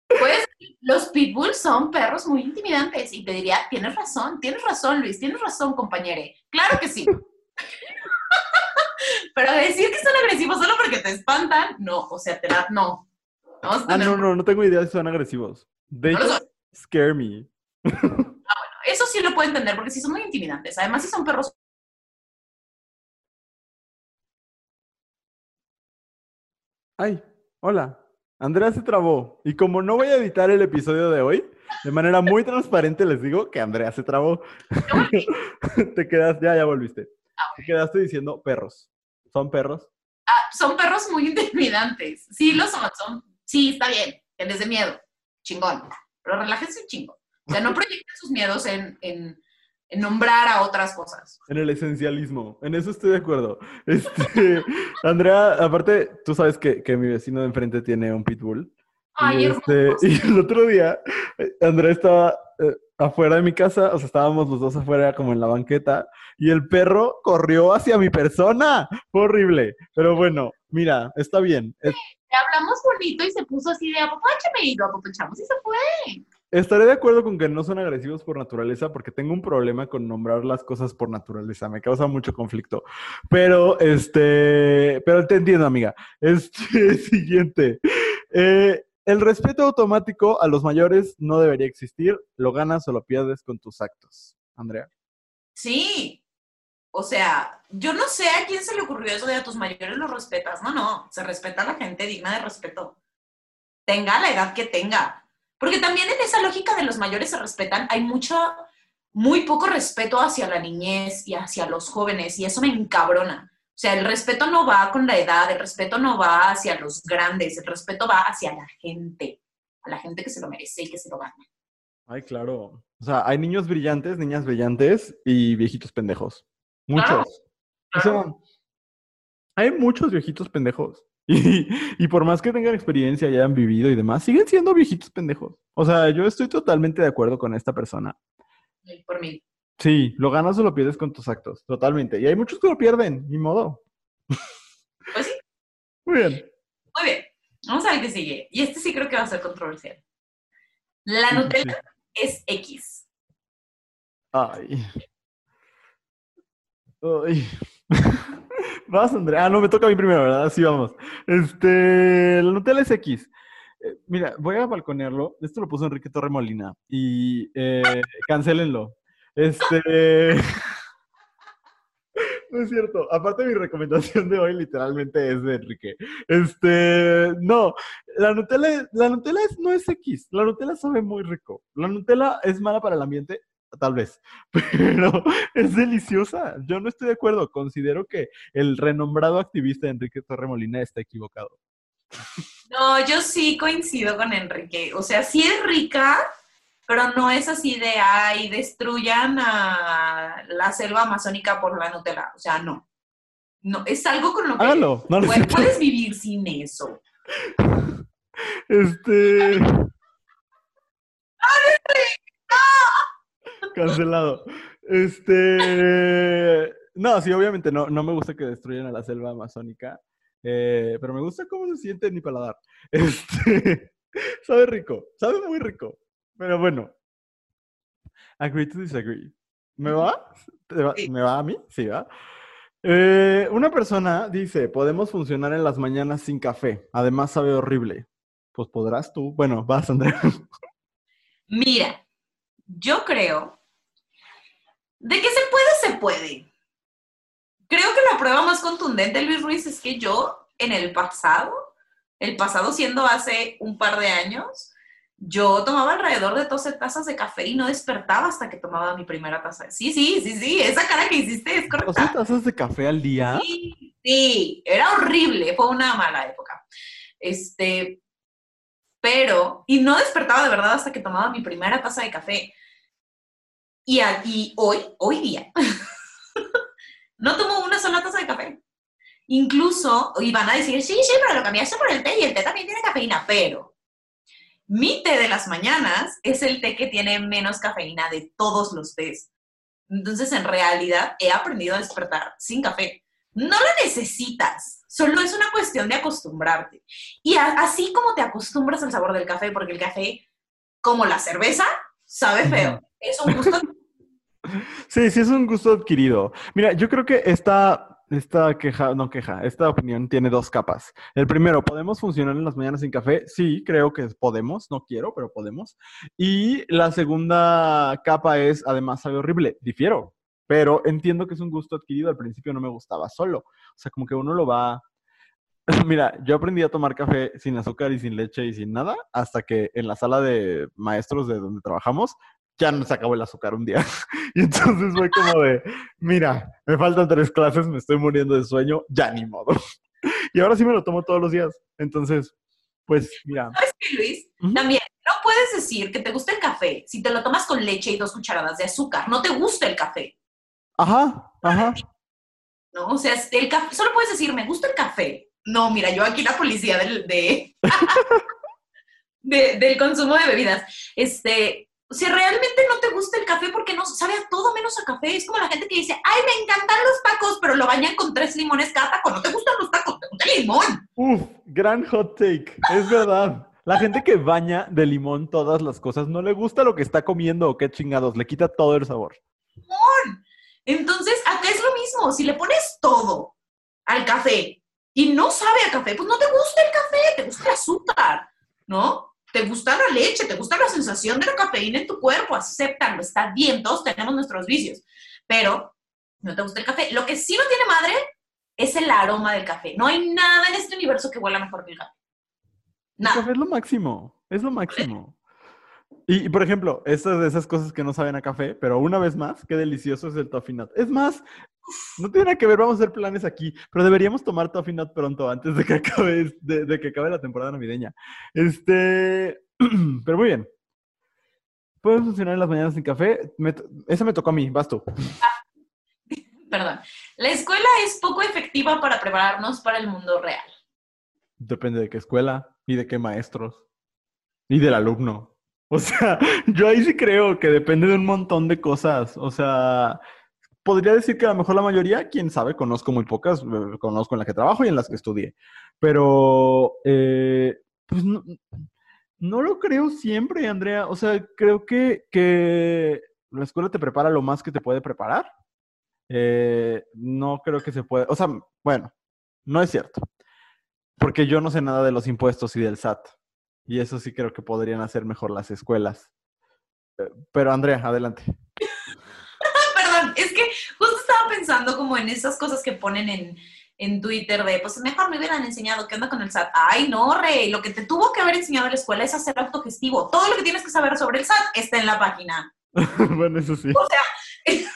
Pues los pitbulls son perros muy intimidantes y te diría, tienes razón, tienes razón, Luis, tienes razón, compañere. Claro que sí. Pero decir que son agresivos solo porque te espantan, no, o sea, te da, no. Vamos a Ah, no, no, no tengo idea si son agresivos. De hecho, scare me. Eso sí lo puedo entender porque sí son muy intimidantes. Además, sí son perros. Ay, hola. Andrea se trabó. Y como no voy a editar el episodio de hoy, de manera muy transparente les digo que Andrea se trabó. Te quedas, ya, ya volviste. Te quedaste diciendo perros. ¿Son perros? ah, son perros muy intimidantes. Sí, lo son, son. Sí, está bien, que les dé miedo. Chingón. Pero relájense un chingo. O sea, no proyecten sus miedos en- en nombrar a otras cosas. En el esencialismo. En eso estoy de acuerdo. Este, Andrea, aparte, tú sabes que, que mi vecino de enfrente tiene un pitbull. Ay, y, este, y el otro día, eh, Andrea estaba eh, afuera de mi casa, o sea, estábamos los dos afuera como en la banqueta, y el perro corrió hacia mi persona. Fue horrible. Pero bueno, Mira, está bien. Le hablamos bonito y se puso así de apapáchame y lo apapachamos y se fue. Estaré de acuerdo con que no son agresivos por naturaleza porque tengo un problema con nombrar las cosas por naturaleza. Me causa mucho conflicto. Pero, este, pero te entiendo, amiga. Este, siguiente. Eh, el respeto automático a los mayores no debería existir. Lo ganas o lo pierdes con tus actos. Andrea. Sí. O sea, yo no sé a quién se le ocurrió eso de a tus mayores los respetas. No, no. Se respeta a la gente digna de respeto. Tenga la edad que tenga. Porque también en esa lógica de los mayores se respetan, hay mucho, muy poco respeto hacia la niñez y hacia los jóvenes. Y eso me encabrona. O sea, el respeto no va con la edad, el respeto no va hacia los grandes, el respeto va hacia la gente. A la gente que se lo merece y que se lo gana. Ay, claro. O sea, hay niños brillantes, niñas brillantes y viejitos pendejos. Muchos. Claro, O sea, hay muchos viejitos pendejos. Y, y por más que tengan experiencia y hayan vivido y demás, siguen siendo viejitos pendejos. O sea, yo estoy totalmente de acuerdo con esta persona. Por mí. Sí, lo ganas o lo pierdes con tus actos, totalmente. Y hay muchos que lo pierden, ni modo. Pues sí. Muy bien. Muy bien, vamos a ver qué sigue. Y este sí creo que va a ser controversial. La Nutella sí. es X. Ay. Ay. Vas, Andrea. Ah, no, me toca a mí primero, ¿verdad? Sí, vamos. Este, la Nutella es X. Eh, Mira, voy a balconearlo. Esto lo puso Enrique Torremolina. Y eh, cancélenlo. Este. No es cierto. Aparte, mi recomendación de hoy literalmente es de Enrique. Este, no, la Nutella, la Nutella es- no es X. La Nutella sabe muy rico. La Nutella es mala para el ambiente, tal vez, pero es deliciosa. Yo no estoy de acuerdo. Considero que el renombrado activista Enrique Torremolina está equivocado. No, yo sí coincido con Enrique. O sea, sí es rica, pero no es así de, ay, destruyan a la selva amazónica por la Nutella. O sea, no. No, es algo con lo que Hágalo. No, no es puedes, vivir sin eso. Este. Cancelado. Este. No, sí, obviamente no, no me gusta que destruyan a la selva amazónica. eh, pero me gusta cómo se siente en mi paladar. Este. Sabe rico. Sabe muy rico. Pero bueno. Agree to disagree. ¿Me va? ¿Me va a mí? Sí, va. Eh, una persona dice, podemos funcionar en las mañanas sin café. Además sabe horrible. Pues podrás tú. Bueno, vas, Andrea. Mira, yo creo de que se puede, se puede. Creo que la prueba más contundente, Luis Ruiz, es que yo en el pasado, el pasado siendo hace un par de años, yo tomaba alrededor de 12 tazas de café y no despertaba hasta que tomaba mi primera taza. Sí, sí, sí, sí, esa cara que hiciste es ¿12 correcta. tazas de café al día? Sí, sí, era horrible, fue una mala época. Este, pero, y no despertaba de verdad hasta que tomaba mi primera taza de café. Y, a- y hoy, hoy día, no tomo una sola taza de café. Incluso, y van a decir, sí, sí, pero lo cambiaste por el té y el té también tiene cafeína, pero mi té de las mañanas es el té que tiene menos cafeína de todos los tés. Entonces, en realidad, he aprendido a despertar sin café. No lo necesitas, solo es una cuestión de acostumbrarte. Y a- así como te acostumbras al sabor del café, porque el café, como la cerveza, sabe feo. Es un gusto. Sí, sí es un gusto adquirido. Mira, yo creo que esta, esta queja, no queja, esta opinión tiene dos capas. El primero, ¿podemos funcionar en las mañanas sin café? Sí, creo que podemos, no quiero, pero podemos. Y la segunda capa es, además, sabe horrible. Difiero, pero entiendo que es un gusto adquirido. Al principio no me gustaba solo. O sea, como que uno lo va... Mira, yo aprendí a tomar café sin azúcar y sin leche y sin nada, hasta que en la sala de maestros de donde trabajamos, ya nos acabó el azúcar un día. Y entonces fue como de, mira, me faltan tres clases, me estoy muriendo de sueño, ya ni modo. Y ahora sí me lo tomo todos los días. Entonces, pues mira. ¿Sabes qué, Luis? También, no puedes decir que te gusta el café si te lo tomas con leche y dos cucharadas de azúcar. No te gusta el café, Ajá, ajá. ¿no? O sea, el café, solo puedes decir, me gusta el café. No, mira, yo aquí la policía del, de, de- del consumo de bebidas. Este, si realmente no te gusta el café porque no sabe a todo menos a café, es como la gente que dice, ay, me encantan los tacos, pero lo bañan con tres limones cada taco. No te gustan los tacos, te gusta ponte limón. Uf, gran hot take. Es verdad. La gente que baña de limón todas las cosas no le gusta lo que está comiendo o qué chingados, le quita todo el sabor. Entonces, acá es lo mismo. Si le pones todo al café y no sabe a café, pues no te gusta el café, te gusta el azúcar, ¿no? Te gusta la leche, te gusta la sensación de la cafeína en tu cuerpo, acéptalo, está bien, todos tenemos nuestros vicios, pero no te gusta el café. Lo que sí no tiene madre es el aroma del café. No hay nada en este universo que huela mejor que el café. El café es lo máximo, es lo máximo. Y, por ejemplo, estas de esas cosas que no saben a café, pero una vez más, qué delicioso es el toffee nut. Es más, no tiene nada que ver, vamos a hacer planes aquí, pero deberíamos tomar toffee nut pronto, antes de que acabe, de, que acabe la temporada navideña. Este, pero muy bien. Pueden funcionar en las mañanas sin café. esa me tocó a mí, vas tú. Perdón. La escuela es poco efectiva para prepararnos para el mundo real. Depende de qué escuela y de qué maestros y del alumno. O sea, yo ahí sí creo que depende de un montón de cosas. O sea, podría decir que a lo mejor la mayoría, quién sabe, conozco muy pocas, eh, conozco en las que trabajo y en las que estudié. Pero, eh, pues no, no, lo creo siempre, Andrea. O sea, creo que, que la escuela te prepara lo más que te puede preparar. Eh, no creo que se pueda, o sea, bueno, no es cierto. Porque yo no sé nada de los impuestos y del SAT. Y eso sí creo que podrían hacer mejor las escuelas. Eh, pero Andrea, adelante. Perdón, es que justo estaba pensando como en esas cosas que ponen en, en Twitter de, pues mejor me hubieran enseñado qué onda con el SAT. Ay, no, Rey, lo que te tuvo que haber enseñado en la escuela es hacer autogestivo. Todo lo que tienes que saber sobre el SAT está en la página. bueno, eso sí. O sea, ese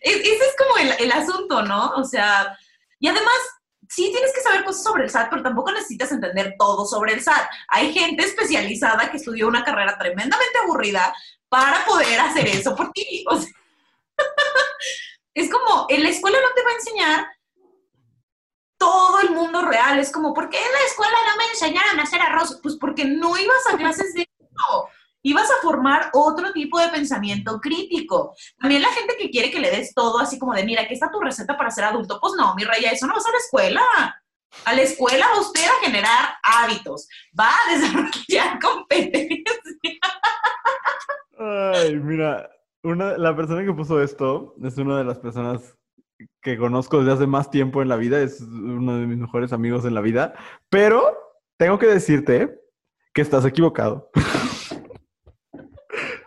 es como el, el asunto, ¿no? O sea, y además sí tienes que saber cosas sobre el SAT, pero tampoco necesitas entender todo sobre el SAT. Hay gente especializada que estudió una carrera tremendamente aburrida para poder hacer eso por ti. es como, en la escuela no te va a enseñar todo el mundo real. Es como, ¿por qué en la escuela no me enseñaron a hacer arroz? Pues porque no ibas a clases de ibas a formar otro tipo de pensamiento crítico. También la gente que quiere que le des todo así como de, mira, aquí está tu receta para ser adulto. Pues no, mi rey, eso no vas a la escuela. A la escuela va usted a generar hábitos, va a desarrollar competencias. Ay, mira, una, la persona que puso esto es una de las personas que conozco desde hace más tiempo en la vida, es uno de mis mejores amigos en la vida, pero tengo que decirte que estás equivocado.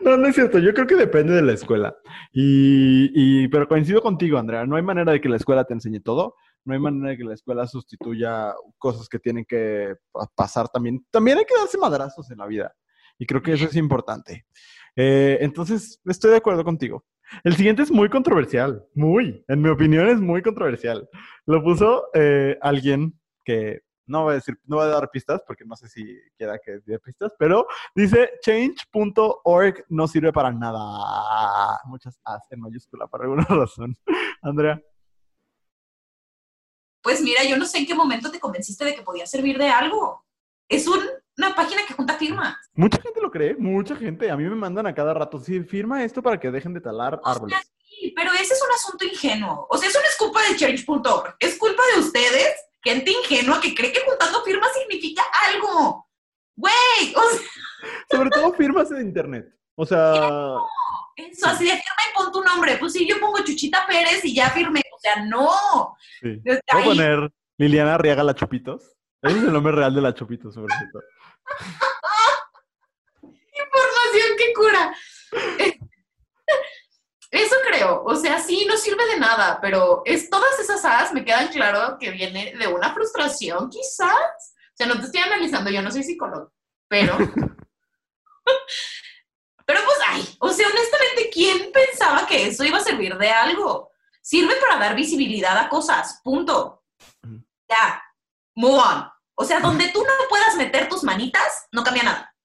No, no es cierto. Yo creo que depende de la escuela. Y, pero coincido contigo, Andrea. No hay manera de que la escuela te enseñe todo. No hay manera de que la escuela sustituya cosas que tienen que pasar también. También hay que darse madrazos en la vida. Y creo que eso es importante. Eh, entonces, estoy de acuerdo contigo. El siguiente es muy controversial. Muy. En mi opinión, es muy controversial. Lo puso eh, alguien que no voy a decir, no voy a dar pistas porque no sé si quiera que dé pistas, pero dice change.org no sirve para nada. Muchas As en mayúscula por alguna razón. Andrea. Pues mira, yo no sé en qué momento te convenciste de que podía servir de algo. Es una página que junta firmas. Mucha gente lo cree, mucha gente. A mí me mandan a cada rato, sí, firma esto para que dejen de talar árboles. sí, pero ese es un asunto ingenuo. O sea, eso no es culpa de change.org, es culpa de ustedes gente ingenua que cree que juntando firmas significa algo. Güey, o sea... Sobre todo firmas en internet. O sea... Eso, así de firma y pon tu nombre. Pues sí, yo pongo Chuchita Pérez y ya firmé. O sea, no. Sí. a poner Liliana Arriaga La Chupitos? Ese es el nombre real de La Chupitos, sobre todo. Información que cura. Eso creo, o sea, sí, no sirve de nada, pero es todas esas as me quedan claro que viene de una frustración, quizás. O sea, no te estoy analizando, yo no soy psicólogo, pero. pero pues, ay, o sea, honestamente, ¿quién pensaba que eso iba a servir de algo? Sirve para dar visibilidad a cosas, punto. Ya, move on. O sea, donde tú no puedas meter tus manitas, no cambia nada.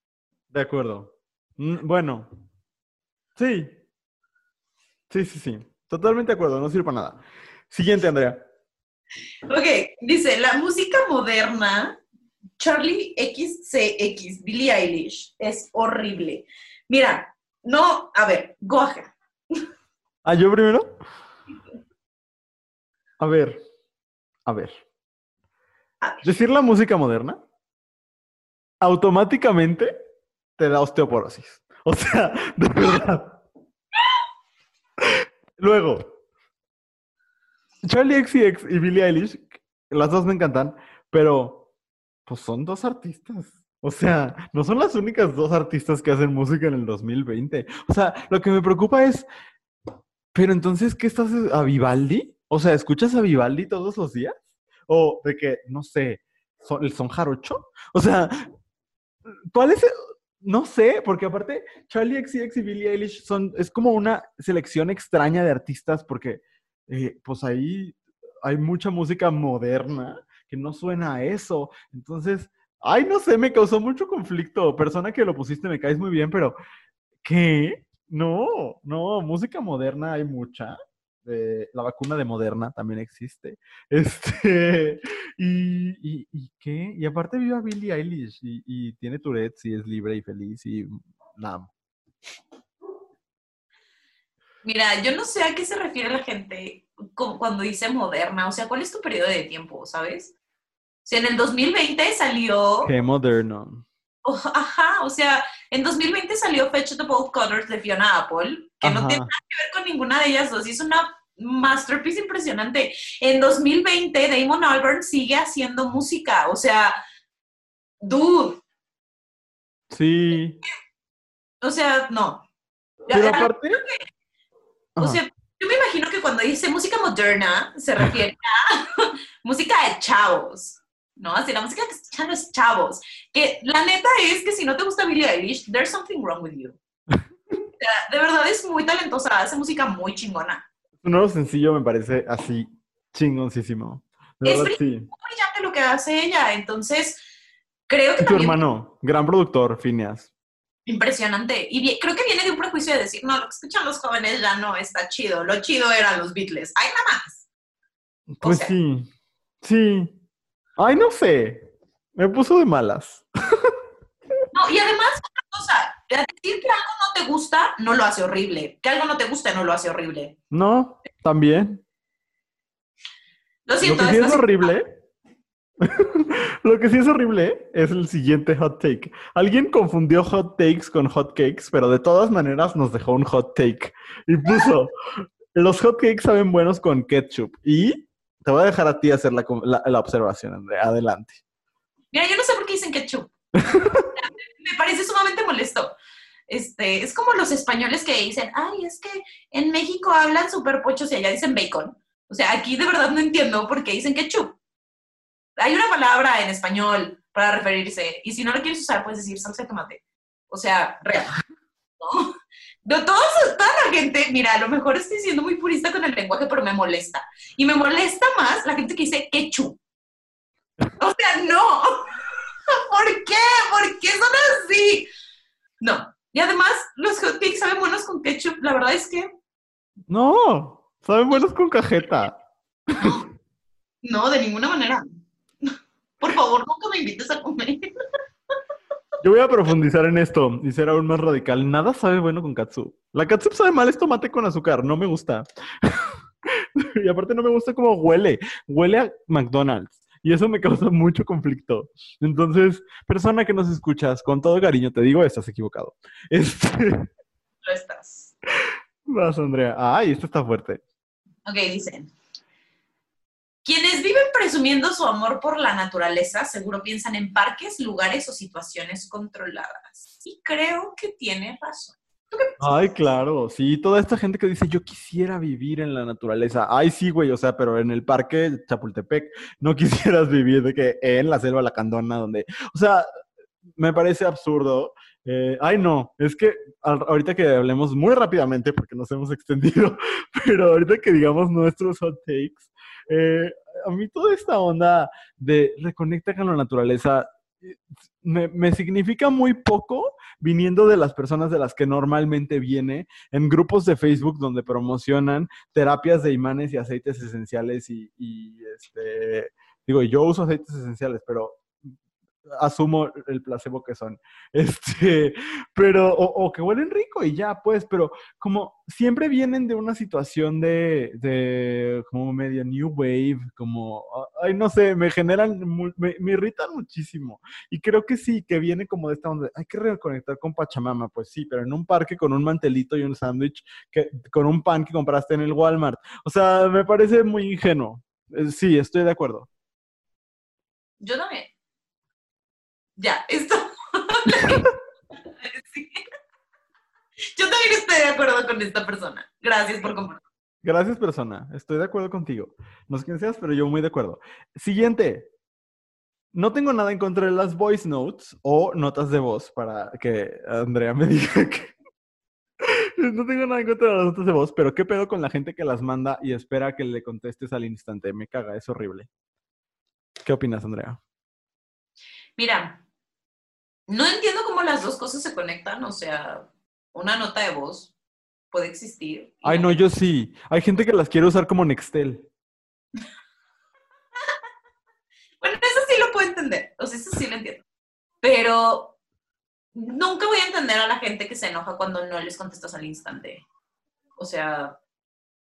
De acuerdo. Mm, bueno, sí, Sí, sí, sí. Totalmente de acuerdo, no sirve para nada. Siguiente, Andrea. Ok, dice, la música moderna, Charlie XCX, Billie Eilish, es horrible. Mira, no, a ver, Goja. ¿Ah, yo primero? A ver, a ver. A ver. Decir la música moderna automáticamente te da osteoporosis. O sea, de verdad. Luego, Charlie XCX y Billie Eilish, las dos me encantan, pero pues son dos artistas. O sea, no son las únicas dos artistas que hacen música en el 2020. O sea, lo que me preocupa es, pero entonces, ¿qué estás a Vivaldi? O sea, ¿escuchas a Vivaldi todos los días? O de que, no sé, son, el son jarocho. O sea, ¿cuál es? No sé, porque aparte Charlie XCX y Billie Eilish son, es como una selección extraña de artistas porque eh, pues ahí hay mucha música moderna que no suena a eso. Entonces, ay, no sé, me causó mucho conflicto. Persona que lo pusiste, me caes muy bien, pero ¿qué? No, no, música moderna hay mucha. Eh, la vacuna de Moderna también existe. Este, y, y, ¿y qué? Y aparte vive a Billie Eilish y, y tiene Tourette y es libre y feliz y nada. Mira, yo no sé a qué se refiere la gente cu- cuando dice moderna. O sea, ¿cuál es tu periodo de tiempo, sabes? O sea, en el 2020 salió... Qué moderno. Oh, ajá, o sea, en 2020 salió Fetch the Bolt Cutters de Fiona Apple, que no Ajá. tiene nada que ver con ninguna de ellas dos. Es una masterpiece impresionante. En 2020, Damon Albarn sigue haciendo música. O sea, dude, Sí. o sea, no. Pero aparte. O sea, yo me imagino que cuando dice música moderna se refiere a música de chavos, ¿no? Así la música que escuchan los chavos. Que la neta es que si no te gusta Billie Eilish, there's something wrong with you. De verdad es muy talentosa, hace música muy chingona. Su nuevo sencillo me parece así chingoncísimo. De Es verdad, sí. Brillante lo que hace ella, entonces creo que Y tu también hermano, gran productor, Phineas. impresionante. Y vi- creo que viene de un prejuicio de decir, no, lo que escuchan los jóvenes ya no está chido, lo chido eran los Beatles. ¡Ay, nada más! Pues sea- sí. Sí. Ay, no sé. Me puso de malas. No, y además, otra cosa, decir que algo no te gusta no lo hace horrible. Que algo no te gusta no lo hace horrible. No, también. Lo Lo siento, que sí es horrible. Lo que sí es horrible es el siguiente hot take. Alguien confundió hot takes con hot cakes, pero de todas maneras nos dejó un hot take. Y puso, los hot cakes saben buenos con ketchup. Y te voy a dejar a ti hacer la, la- la observación, Andrea. Adelante. Mira, yo no sé por qué dicen ketchup. Me parece sumamente molesto. Este, es como los españoles que dicen, ay, es que en México hablan super pochos y allá dicen bacon. O sea, aquí de verdad no entiendo por qué dicen ketchup. Hay una palabra en español para referirse, y si no lo quieres usar, puedes decir salsa de tomate. O sea, real. ¿no? De todos, toda la gente, mira, a lo mejor estoy siendo muy purista con el lenguaje, pero me molesta. Y me molesta más la gente que dice ketchup. O sea, no. ¿Por qué? ¿Por qué son así? No. Y además, los hotcakes saben buenos con ketchup. La verdad es que No, saben buenos con cajeta. no, de ninguna manera. Por favor, nunca me invites a comer. Yo voy a profundizar en esto y ser aún más radical. Nada sabe bueno con katsu. La katsu sabe mal, es tomate con azúcar. No me gusta. y aparte no me gusta cómo huele. Huele a McDonald's. Y eso me causa mucho conflicto. Entonces, persona que nos escuchas, con todo cariño te digo, estás equivocado. Este... Lo estás. Vas, Andrea. Ay, esto está fuerte. Ok, dicen. Quienes viven presumiendo su amor por la naturaleza seguro piensan en parques, lugares o situaciones controladas. Y creo que tiene razón. Ay, claro, sí, toda esta gente que dice, yo quisiera vivir en la naturaleza. Ay, sí, güey, o sea, pero en el parque Chapultepec no quisieras vivir de que en la selva Lacandona, donde, o sea, me parece absurdo. Eh, ay, no, es que ahorita que hablemos muy rápidamente, porque nos hemos extendido, pero ahorita que digamos nuestros hot takes, eh, a mí toda esta onda de reconecta con la naturaleza me, me significa muy poco viniendo de las personas de las que normalmente viene en grupos de Facebook donde promocionan terapias de imanes y aceites esenciales y, y, este, digo, yo uso aceites esenciales, pero asumo el placebo que son. Este, pero, o, que huelen rico y ya, pues, pero como siempre vienen de una situación de, de como medio new wave, como, ay, no sé, me generan, me, me, irritan muchísimo. Y creo que sí, que viene como de esta onda, hay que reconectar con Pachamama, pues sí, pero en un parque con un mantelito y un sándwich, con un pan que compraste en el Walmart. O sea, me parece muy ingenuo. Eh, sí, estoy de acuerdo. Yo también. Ya, esto. Yo también estoy de acuerdo con esta persona. Gracias por compartir. Gracias, persona. Estoy de acuerdo contigo. No sé quién seas, pero yo muy de acuerdo. Siguiente. No tengo nada en contra de las voice notes o notas de voz para que Andrea me diga que. No tengo nada en contra de las notas de voz, pero ¿qué pedo con la gente que las manda y espera que le contestes al instante? Me caga, es horrible. ¿Qué opinas, Andrea? Mira, no entiendo cómo las dos cosas se conectan, o sea, una nota de voz puede existir. Ay, no, yo sí. Hay gente que las quiere usar como Nextel. bueno, eso sí lo puedo entender, o sea, eso sí lo entiendo. Pero nunca voy a entender a la gente que se enoja cuando no les contestas al instante. O sea,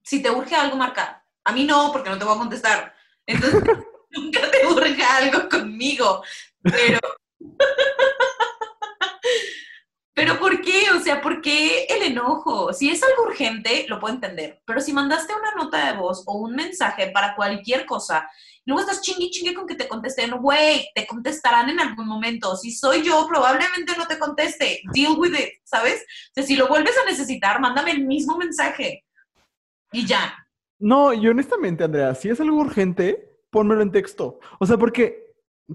si te urge algo, marca. A mí no, porque no te voy a contestar. Entonces, nunca te urge algo conmigo. Pero. Pero ¿por qué? O sea, ¿por qué el enojo? Si es algo urgente, lo puedo entender. Pero si mandaste una nota de voz o un mensaje para cualquier cosa, luego estás chingue chingue con que te contesten, güey, te contestarán en algún momento. Si soy yo, probablemente no te conteste. Deal with it, ¿sabes? O sea, si lo vuelves a necesitar, mándame el mismo mensaje. Y ya. No, y honestamente, Andrea, si es algo urgente, pónmelo en texto. O sea, porque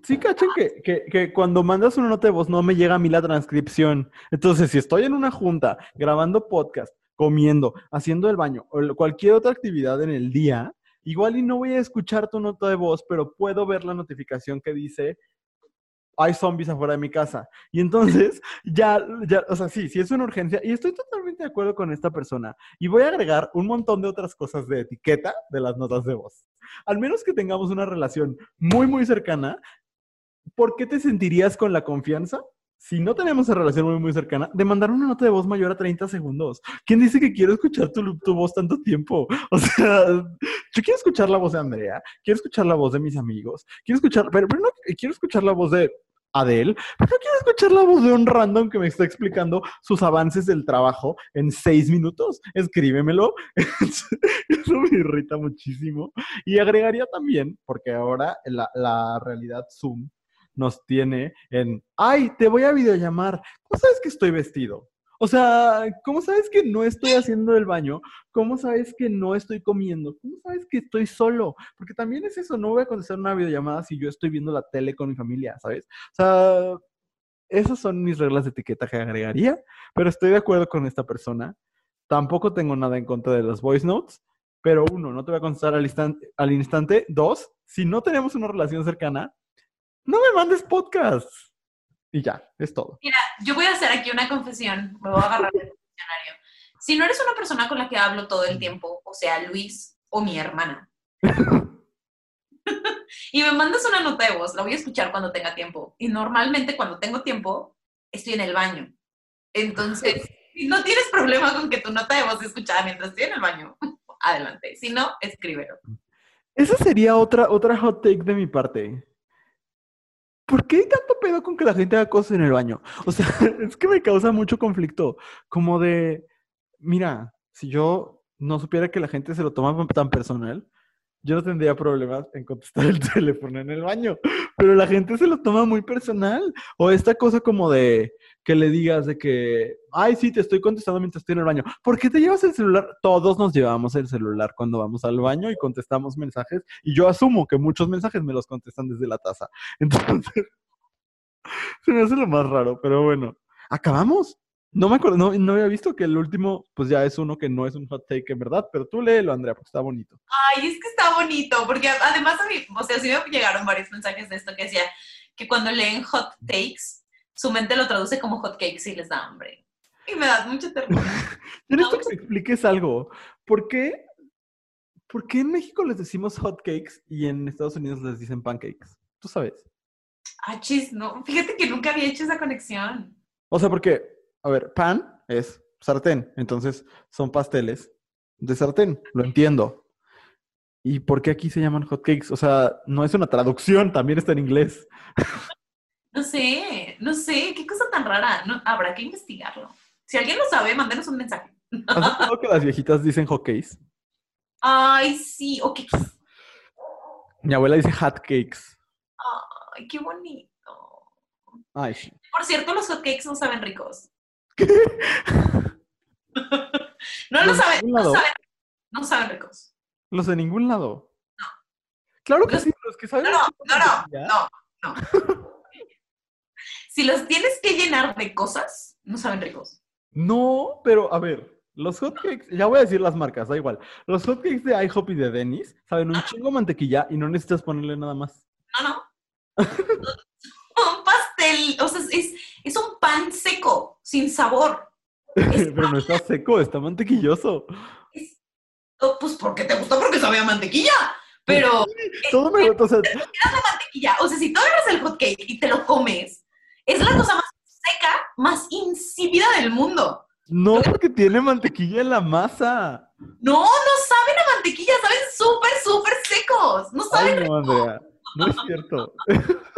Sí, cachen que, que, que, cuando mandas una nota de voz no me llega a mí la transcripción. Entonces, si estoy en una junta, grabando podcast, comiendo, haciendo el baño o cualquier otra actividad en el día, igual y no voy a escuchar tu nota de voz, pero puedo ver la notificación que dice hay zombies afuera de mi casa. Y entonces, ya, ya, o sea, sí, sí es una urgencia. Y estoy totalmente de acuerdo con esta persona. Y voy a agregar un montón de otras cosas de etiqueta de las notas de voz. Al menos que tengamos una relación muy, muy cercana, ¿por qué te sentirías con la confianza? Si no tenemos esa relación muy, muy cercana, de mandar una nota de voz mayor a 30 segundos. ¿Quién dice que quiero escuchar tu, tu voz tanto tiempo? O sea, yo quiero escuchar la voz de Andrea, quiero escuchar la voz de mis amigos, quiero escuchar, pero, no, quiero escuchar la voz de Adele, pero no quiero escuchar la voz de un random que me está explicando sus avances del trabajo en seis minutos. Escríbemelo. Eso me irrita muchísimo. Y agregaría también, porque ahora la, la realidad Zoom nos tiene en, ay, te voy a videollamar. ¿Cómo sabes que estoy vestido? O sea, ¿cómo sabes que no estoy haciendo el baño? ¿Cómo sabes que no estoy comiendo? ¿Cómo sabes que estoy solo? Porque también es eso, no voy a contestar una videollamada si yo estoy viendo la tele con mi familia, ¿sabes? O sea, esas son mis reglas de etiqueta que agregaría, pero estoy de acuerdo con esta persona. Tampoco tengo nada en contra de las voice notes, pero uno, no te voy a contestar al instante. Al instante. Dos, si no tenemos una relación cercana, no me mandes podcast. Y ya, es todo. Mira, yo voy a hacer aquí una confesión. Me voy a agarrar el diccionario. Si no eres una persona con la que hablo todo el tiempo, o sea, Luis o mi hermana, y me mandas una nota de voz, la voy a escuchar cuando tenga tiempo. Y normalmente cuando tengo tiempo, estoy en el baño. Entonces, si no tienes problema con que tu nota de voz se escuchada mientras estoy en el baño, adelante. Si no, escríbelo. Esa sería otra, otra hot take de mi parte. ¿Por qué hay tanto pedo con que la gente haga cosas en el baño? O sea, es que me causa mucho conflicto. Como de, mira, si yo no supiera que la gente se lo toma tan personal, yo no tendría problemas en contestar el teléfono en el baño, pero la gente se lo toma muy personal. O esta cosa como de que le digas de que, ay, sí, te estoy contestando mientras estoy en el baño. ¿Por qué te llevas el celular? Todos nos llevamos el celular cuando vamos al baño y contestamos mensajes. Y yo asumo que muchos mensajes me los contestan desde la taza. Entonces, se me hace lo más raro, pero bueno, acabamos. No me acuerdo, no, no, había visto que el último, pues ya es uno que no es un hot take en verdad, pero tú léelo, Andrea, porque está bonito. Ay, es que está bonito, porque además a mí, o sea, sí me llegaron varios mensajes de esto que decía que cuando leen hot takes, su mente lo traduce como hot cakes y les da hambre. Y me da mucha ternura. Yo necesito que me expliques algo. ¿Por qué, ¿Por qué en México les decimos hot cakes y en Estados Unidos les dicen pancakes? ¿Tú sabes? Ah, chis, no. Fíjate que nunca había hecho esa conexión. O sea, porque, a ver, pan es sartén, entonces son pasteles de sartén, lo entiendo. ¿Y por qué aquí se llaman hotcakes? O sea, no es una traducción, también está en inglés. No sé, no sé, qué cosa tan rara. No, habrá que investigarlo. Si alguien lo sabe, mándenos un mensaje. ¿Has notado que las viejitas dicen hotcakes? Ay, sí, ok. Mi abuela dice hotcakes. Ay, qué bonito. Ay, sí. Por cierto, los hotcakes no saben ricos. ¿Qué? No lo ¿Los de saben, no saben, no saben ricos. Los de ningún lado. Claro que Los- sí, los que saben. No, no, no, no, no, no. Si los tienes que llenar de cosas, no saben ricos. No, pero a ver, los hotcakes, ya voy a decir las marcas, da igual. Los hotcakes de IHOP y de Denny's saben un chingo mantequilla y no necesitas ponerle nada más. No, no. un pastel, o sea, es, es un pan seco, sin sabor. pero no está seco, está mantequilloso. Es- oh, pues porque te gustó porque sabía mantequilla. Pero Todo me o sea, mantequilla, o sea, si tú agarras el hot cake y te lo comes, es la cosa más seca, más insípida del mundo. no porque tiene mantequilla en la masa. No, no saben a mantequilla, saben súper, súper secos. No saben. Ay, no, Andrea, no es cierto.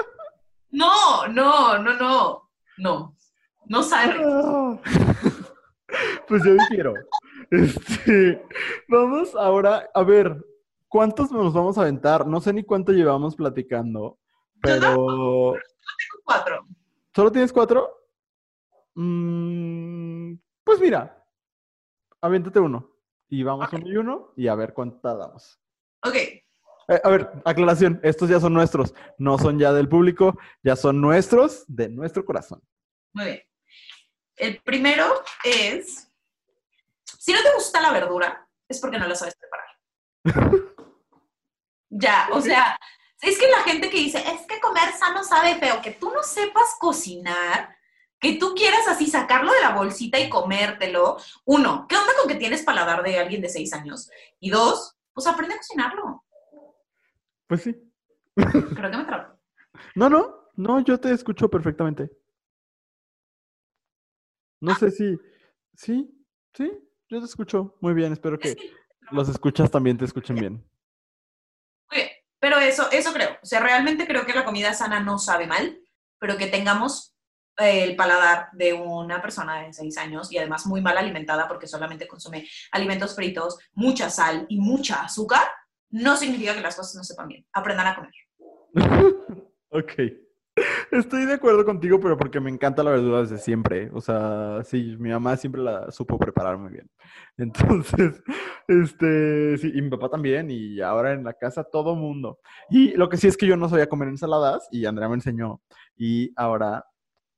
No, no, no, no. No. No saben. Ah. Pues yo difiero. Este, vamos ahora, a ver, ¿cuántos nos vamos a aventar? No sé ni cuánto llevamos platicando, pero Cuatro. ¿solo tienes cuatro? Mm, pues mira, aviéntate uno. Y vamos Ok. uno y uno y a ver cuánto tardamos. Ok. Eh, a ver, aclaración, estos ya son nuestros, no son ya del público, ya son nuestros, de nuestro corazón. Muy bien. El primero es, si no te gusta la verdura, es porque no la sabes preparar. ya, o sea, es que la gente que dice, es que comer sano sabe feo, que tú no sepas cocinar, que tú quieras así sacarlo de la bolsita y comértelo. Uno, ¿qué onda con que tienes paladar de alguien de seis años? Y dos, pues aprende a cocinarlo. Pues sí. Creo que me trabo. No, no, no, yo te escucho perfectamente. No sé si, sí, sí, yo te escucho muy bien, espero que los escuchas también te escuchen bien. Muy bien, pero eso, eso creo. O sea, realmente creo que la comida sana no sabe mal, pero que tengamos eh, el paladar de una persona de 6 años y además muy mal alimentada porque solamente consume alimentos fritos, mucha sal y mucha azúcar, no significa que las cosas no sepan bien. Aprendan a comer. Ok. Estoy de acuerdo contigo, pero porque me encanta la verdura desde siempre. O sea, sí, mi mamá siempre la supo preparar muy bien. Entonces, este, sí, y mi papá también, y ahora en la casa todo mundo. Y lo que sí es que yo no sabía comer ensaladas, y Andrea me enseñó, y ahora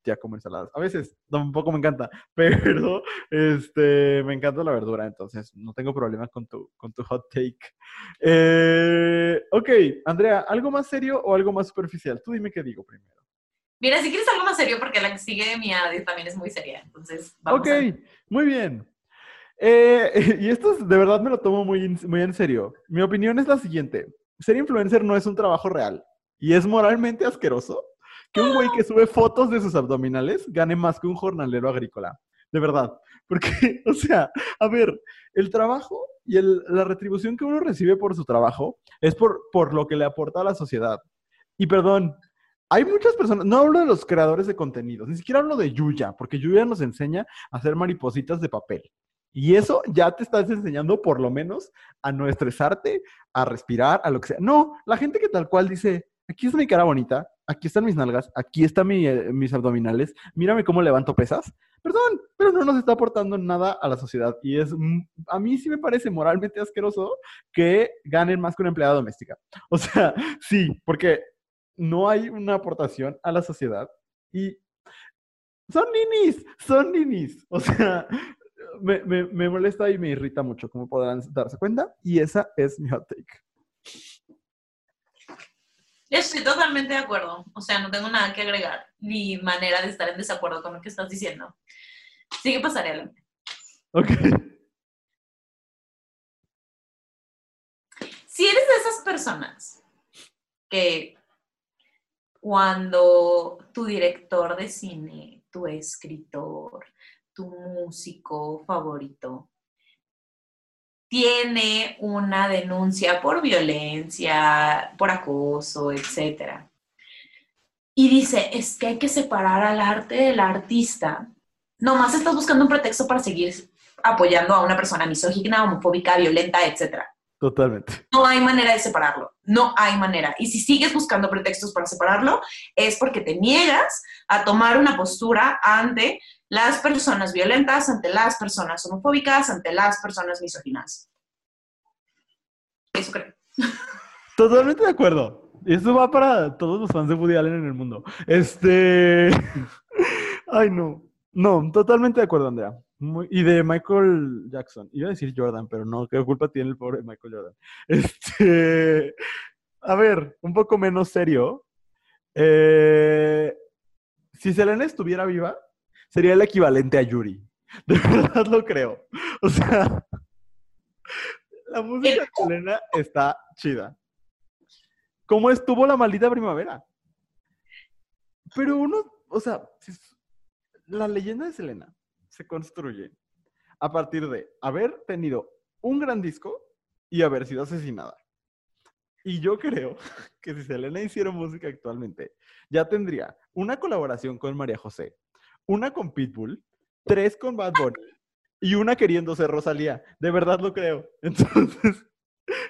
ya como ensaladas. A veces tampoco me encanta, pero este, me encanta la verdura, entonces no tengo problema con tu, con tu hot take. Eh, ok, Andrea, ¿algo más serio o algo más superficial? Tú dime qué digo primero. Mira, si quieres algo más serio, porque la que sigue mi Adi también es muy seria. Entonces, vamos ok, a- muy bien. Eh, y esto es- de verdad me lo tomo muy, muy en serio. Mi opinión es la siguiente. Ser influencer no es un trabajo real y es moralmente asqueroso que un güey que sube fotos de sus abdominales gane más que un jornalero agrícola. De verdad. Porque, o sea, a ver, el trabajo y el- la retribución que uno recibe por su trabajo es por, por lo que le aporta a la sociedad. Y perdón, hay muchas personas, no hablo de los creadores de contenidos, ni siquiera hablo de Yuya, porque Yuya nos enseña a hacer maripositas de papel. Y eso ya te estás enseñando por lo menos a no estresarte, a respirar, a lo que sea. No, la gente que tal cual dice, aquí está mi cara bonita, aquí están mis nalgas, aquí están eh, mis abdominales, mírame cómo levanto pesas. Perdón, pero no nos está aportando nada a la sociedad. Y es, a mí sí me parece moralmente asqueroso que ganen más que una empleada doméstica. O sea, sí, porque no hay una aportación a la sociedad y son ninis, son ninis. O sea, me- me molesta y me irrita mucho, como podrán darse cuenta. Y esa es mi hot take. Estoy totalmente de acuerdo. O sea, no tengo nada que agregar, ni manera de estar en desacuerdo con lo que estás diciendo. Sigue pasaré Ok. Si eres de esas personas que cuando tu director de cine, tu escritor, tu músico favorito tiene una denuncia por violencia, por acoso, etcétera. Y dice, es que hay que separar al arte del artista. Nomás estás buscando un pretexto para seguir apoyando a una persona misógina, homofóbica, violenta, etcétera. Totalmente. No hay manera de separarlo, no hay manera. Y si sigues buscando pretextos para separarlo, es porque te niegas a tomar una postura ante las personas violentas, ante las personas homofóbicas, ante las personas misóginas. Eso creo. Totalmente de acuerdo. Eso va para todos los fans de Woody Allen en el mundo. Este. Ay, no. No, totalmente de acuerdo, Andrea. y de Michael Jackson. Iba a decir Jordan, pero no, qué culpa tiene el pobre Michael Jordan. Este. A ver, un poco menos serio. Eh, si Selena estuviera viva, sería el equivalente a Yuri. De verdad lo creo. O sea, la música de Selena está chida. ¿Cómo estuvo la maldita primavera? Pero uno, o sea, la leyenda de Selena se construye a partir de haber tenido un gran disco y haber sido asesinada. Y yo creo que si Selena hiciera música actualmente, ya tendría una colaboración con María José, una con Pitbull, tres con Bad Bunny y una queriendo ser Rosalía. De verdad lo creo. Entonces,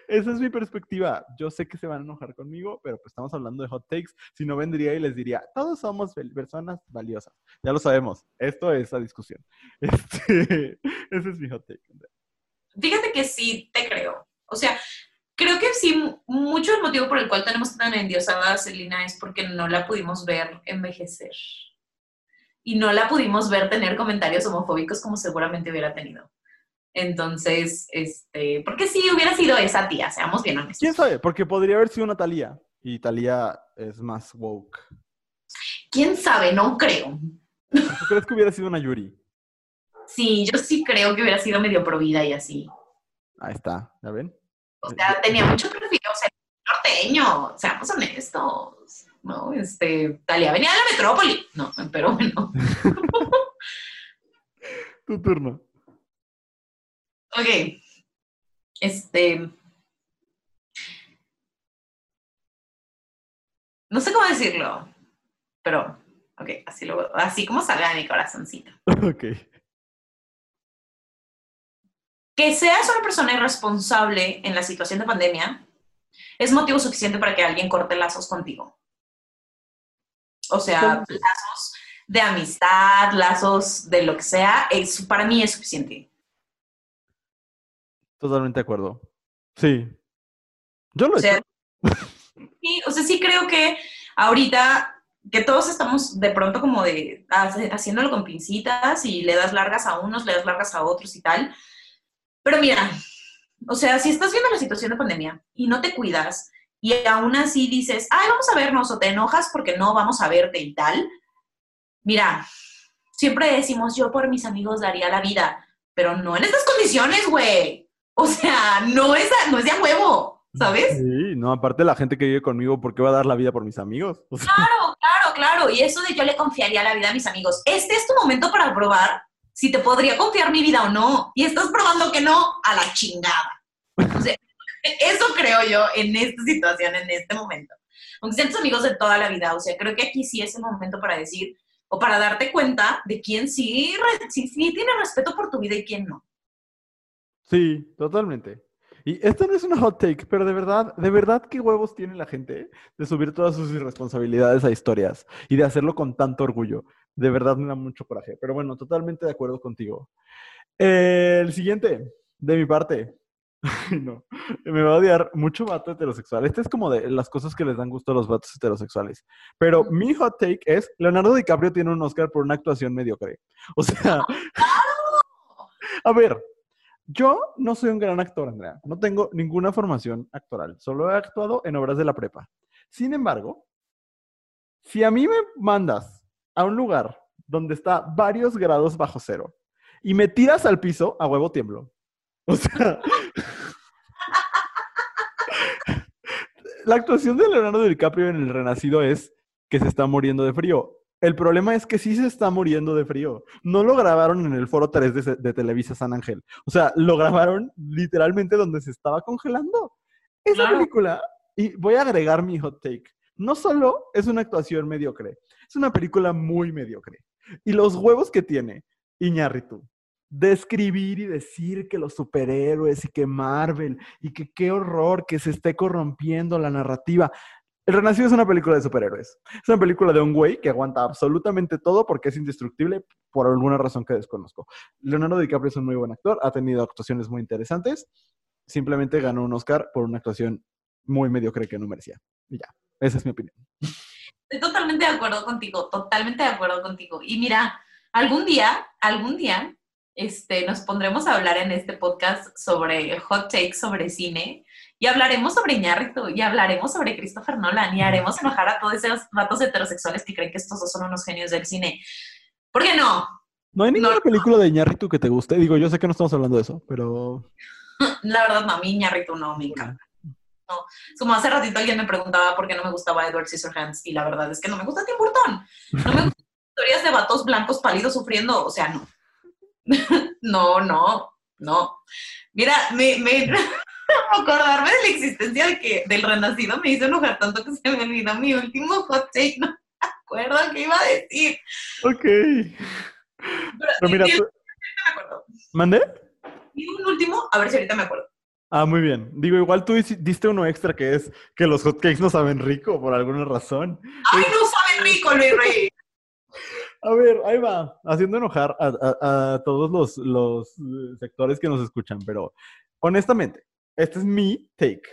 esa es mi perspectiva. Yo sé que se van a enojar conmigo, pero pues estamos hablando de hot takes. Si no, vendría y les diría, todos somos personas valiosas. Ya lo sabemos. Esto es la discusión. Este, ese es mi hot take. Fíjate que sí te creo. O sea, creo que sí, mucho el motivo por el cual tenemos tan endiosada a Selena es porque no la pudimos ver envejecer y no la pudimos ver tener comentarios homofóbicos como seguramente hubiera tenido. Entonces, este, porque sí hubiera sido esa tía, seamos bien honestos. ¿Quién sabe? Porque podría haber sido una Talía y Talía es más woke. ¿Quién sabe? No creo. ¿Tú crees que hubiera sido una Yuri? Sí, yo sí creo que hubiera sido medio provida y así. Ahí está, ¿ya ven? O sea, tenía mucho perfil, o sea, norteño, seamos honestos. ¿No? Este, Talia venía de la metrópoli. No, pero bueno. tu turno. Ok. Este. No sé cómo decirlo, pero, ok, así, lo, así como salga de mi corazoncito. Ok. Que seas una persona irresponsable en la situación de pandemia es motivo suficiente para que alguien corte lazos contigo. O sea, lazos de amistad, lazos de lo que sea, es, para mí es suficiente. Totalmente de acuerdo. Sí. Yo lo he Sí, o sea, sí creo que ahorita que todos estamos de pronto como de haciéndolo con pincitas y le das largas a unos, le das largas a otros y tal. Pero mira, o sea, si estás viendo la situación de pandemia y no te cuidas y aún así dices, ay, vamos a vernos o te enojas porque no vamos a verte y tal, mira, siempre decimos, yo por mis amigos daría la vida, pero no en estas condiciones, güey. O sea, no es, no es de a huevo, ¿sabes? Sí, no, aparte la gente que vive conmigo, ¿por qué va a dar la vida por mis amigos? Claro, claro, claro. Y eso de yo le confiaría la vida a mis amigos. Este es tu momento para probar si te podría confiar mi vida o no. Y estás probando que no, a la chingada. Eso creo yo en esta situación, en este momento. Aunque sean tus amigos de toda la vida, o sea, creo que aquí sí es el momento para decir o para darte cuenta de quién sí, sí, tiene respeto por tu vida y quién no. Sí, totalmente. Y esto no es una hot take, pero de verdad, de verdad, qué huevos tiene la gente de subir todas sus irresponsabilidades a historias y de hacerlo con tanto orgullo. De verdad me da mucho coraje. Pero bueno, totalmente de acuerdo contigo. el siguiente, de mi parte, no, me va a odiar mucho vato heterosexual. Este es como de las cosas que les dan gusto a los vatos heterosexuales. Pero mi hot take es, Leonardo DiCaprio tiene un Oscar por una actuación mediocre. O sea, a ver, yo no soy un gran actor, Andrea. No tengo ninguna formación actoral. Solo he actuado en obras de la prepa. Sin embargo, si a mí me mandas a un lugar donde está varios grados bajo cero y me tiras al piso, a huevo tiemblo. O sea, la actuación de Leonardo DiCaprio en El Renacido es que se está muriendo de frío. El problema es que sí se está muriendo de frío. No lo grabaron en el foro 3 de, de Televisa San Ángel. O sea, lo grabaron literalmente donde se estaba congelando. Esa Claro. película, y voy a agregar mi hot take, no solo es una actuación mediocre, es una película muy mediocre. Y los huevos que tiene Iñárritu de escribir y decir que los superhéroes y que Marvel y que qué horror que se esté corrompiendo la narrativa. El Renacido es una película de superhéroes. Es una película de un güey que aguanta absolutamente todo porque es indestructible por alguna razón que desconozco. Leonardo DiCaprio es un muy buen actor, ha tenido actuaciones muy interesantes. Simplemente ganó un Oscar por una actuación muy mediocre que no merecía. Y ya, esa es mi opinión. Estoy totalmente de acuerdo contigo, totalmente de acuerdo contigo. Y mira, algún día, algún día, este, nos pondremos a hablar en este podcast sobre hot takes sobre cine y hablaremos sobre Iñárritu y hablaremos sobre Christopher Nolan y haremos enojar a todos esos vatos heterosexuales que creen que estos dos son unos genios del cine. ¿Por qué no? ¿No hay ninguna No. película de Iñárritu que te guste? Digo, yo sé que no estamos hablando de eso, pero... La verdad, no, a mí Iñárritu no me encanta. Como hace ratito alguien me preguntaba por qué no me gustaba Edward Scissorhands y la verdad es que no me gusta Tim Burton. No me gustan historias de vatos blancos pálidos sufriendo, o sea, no. no, no, no. Mira, me, me acordarme de la existencia de que, del renacido me hizo enojar tanto que se me olvidó mi último hot take, no me acuerdo qué iba a decir. Ok. Pero, Pero mira, tú- me acuerdo. ¿Mandé? Y un último, a ver si ahorita me acuerdo. Ah, muy bien. Digo, igual tú diste uno extra que es que los hotcakes no saben rico por alguna razón. ¡Ay, no sabe rico, Luis Rey! A ver, ahí va, haciendo enojar a, todos los, eh, sectores que nos escuchan, pero honestamente, este es mi take.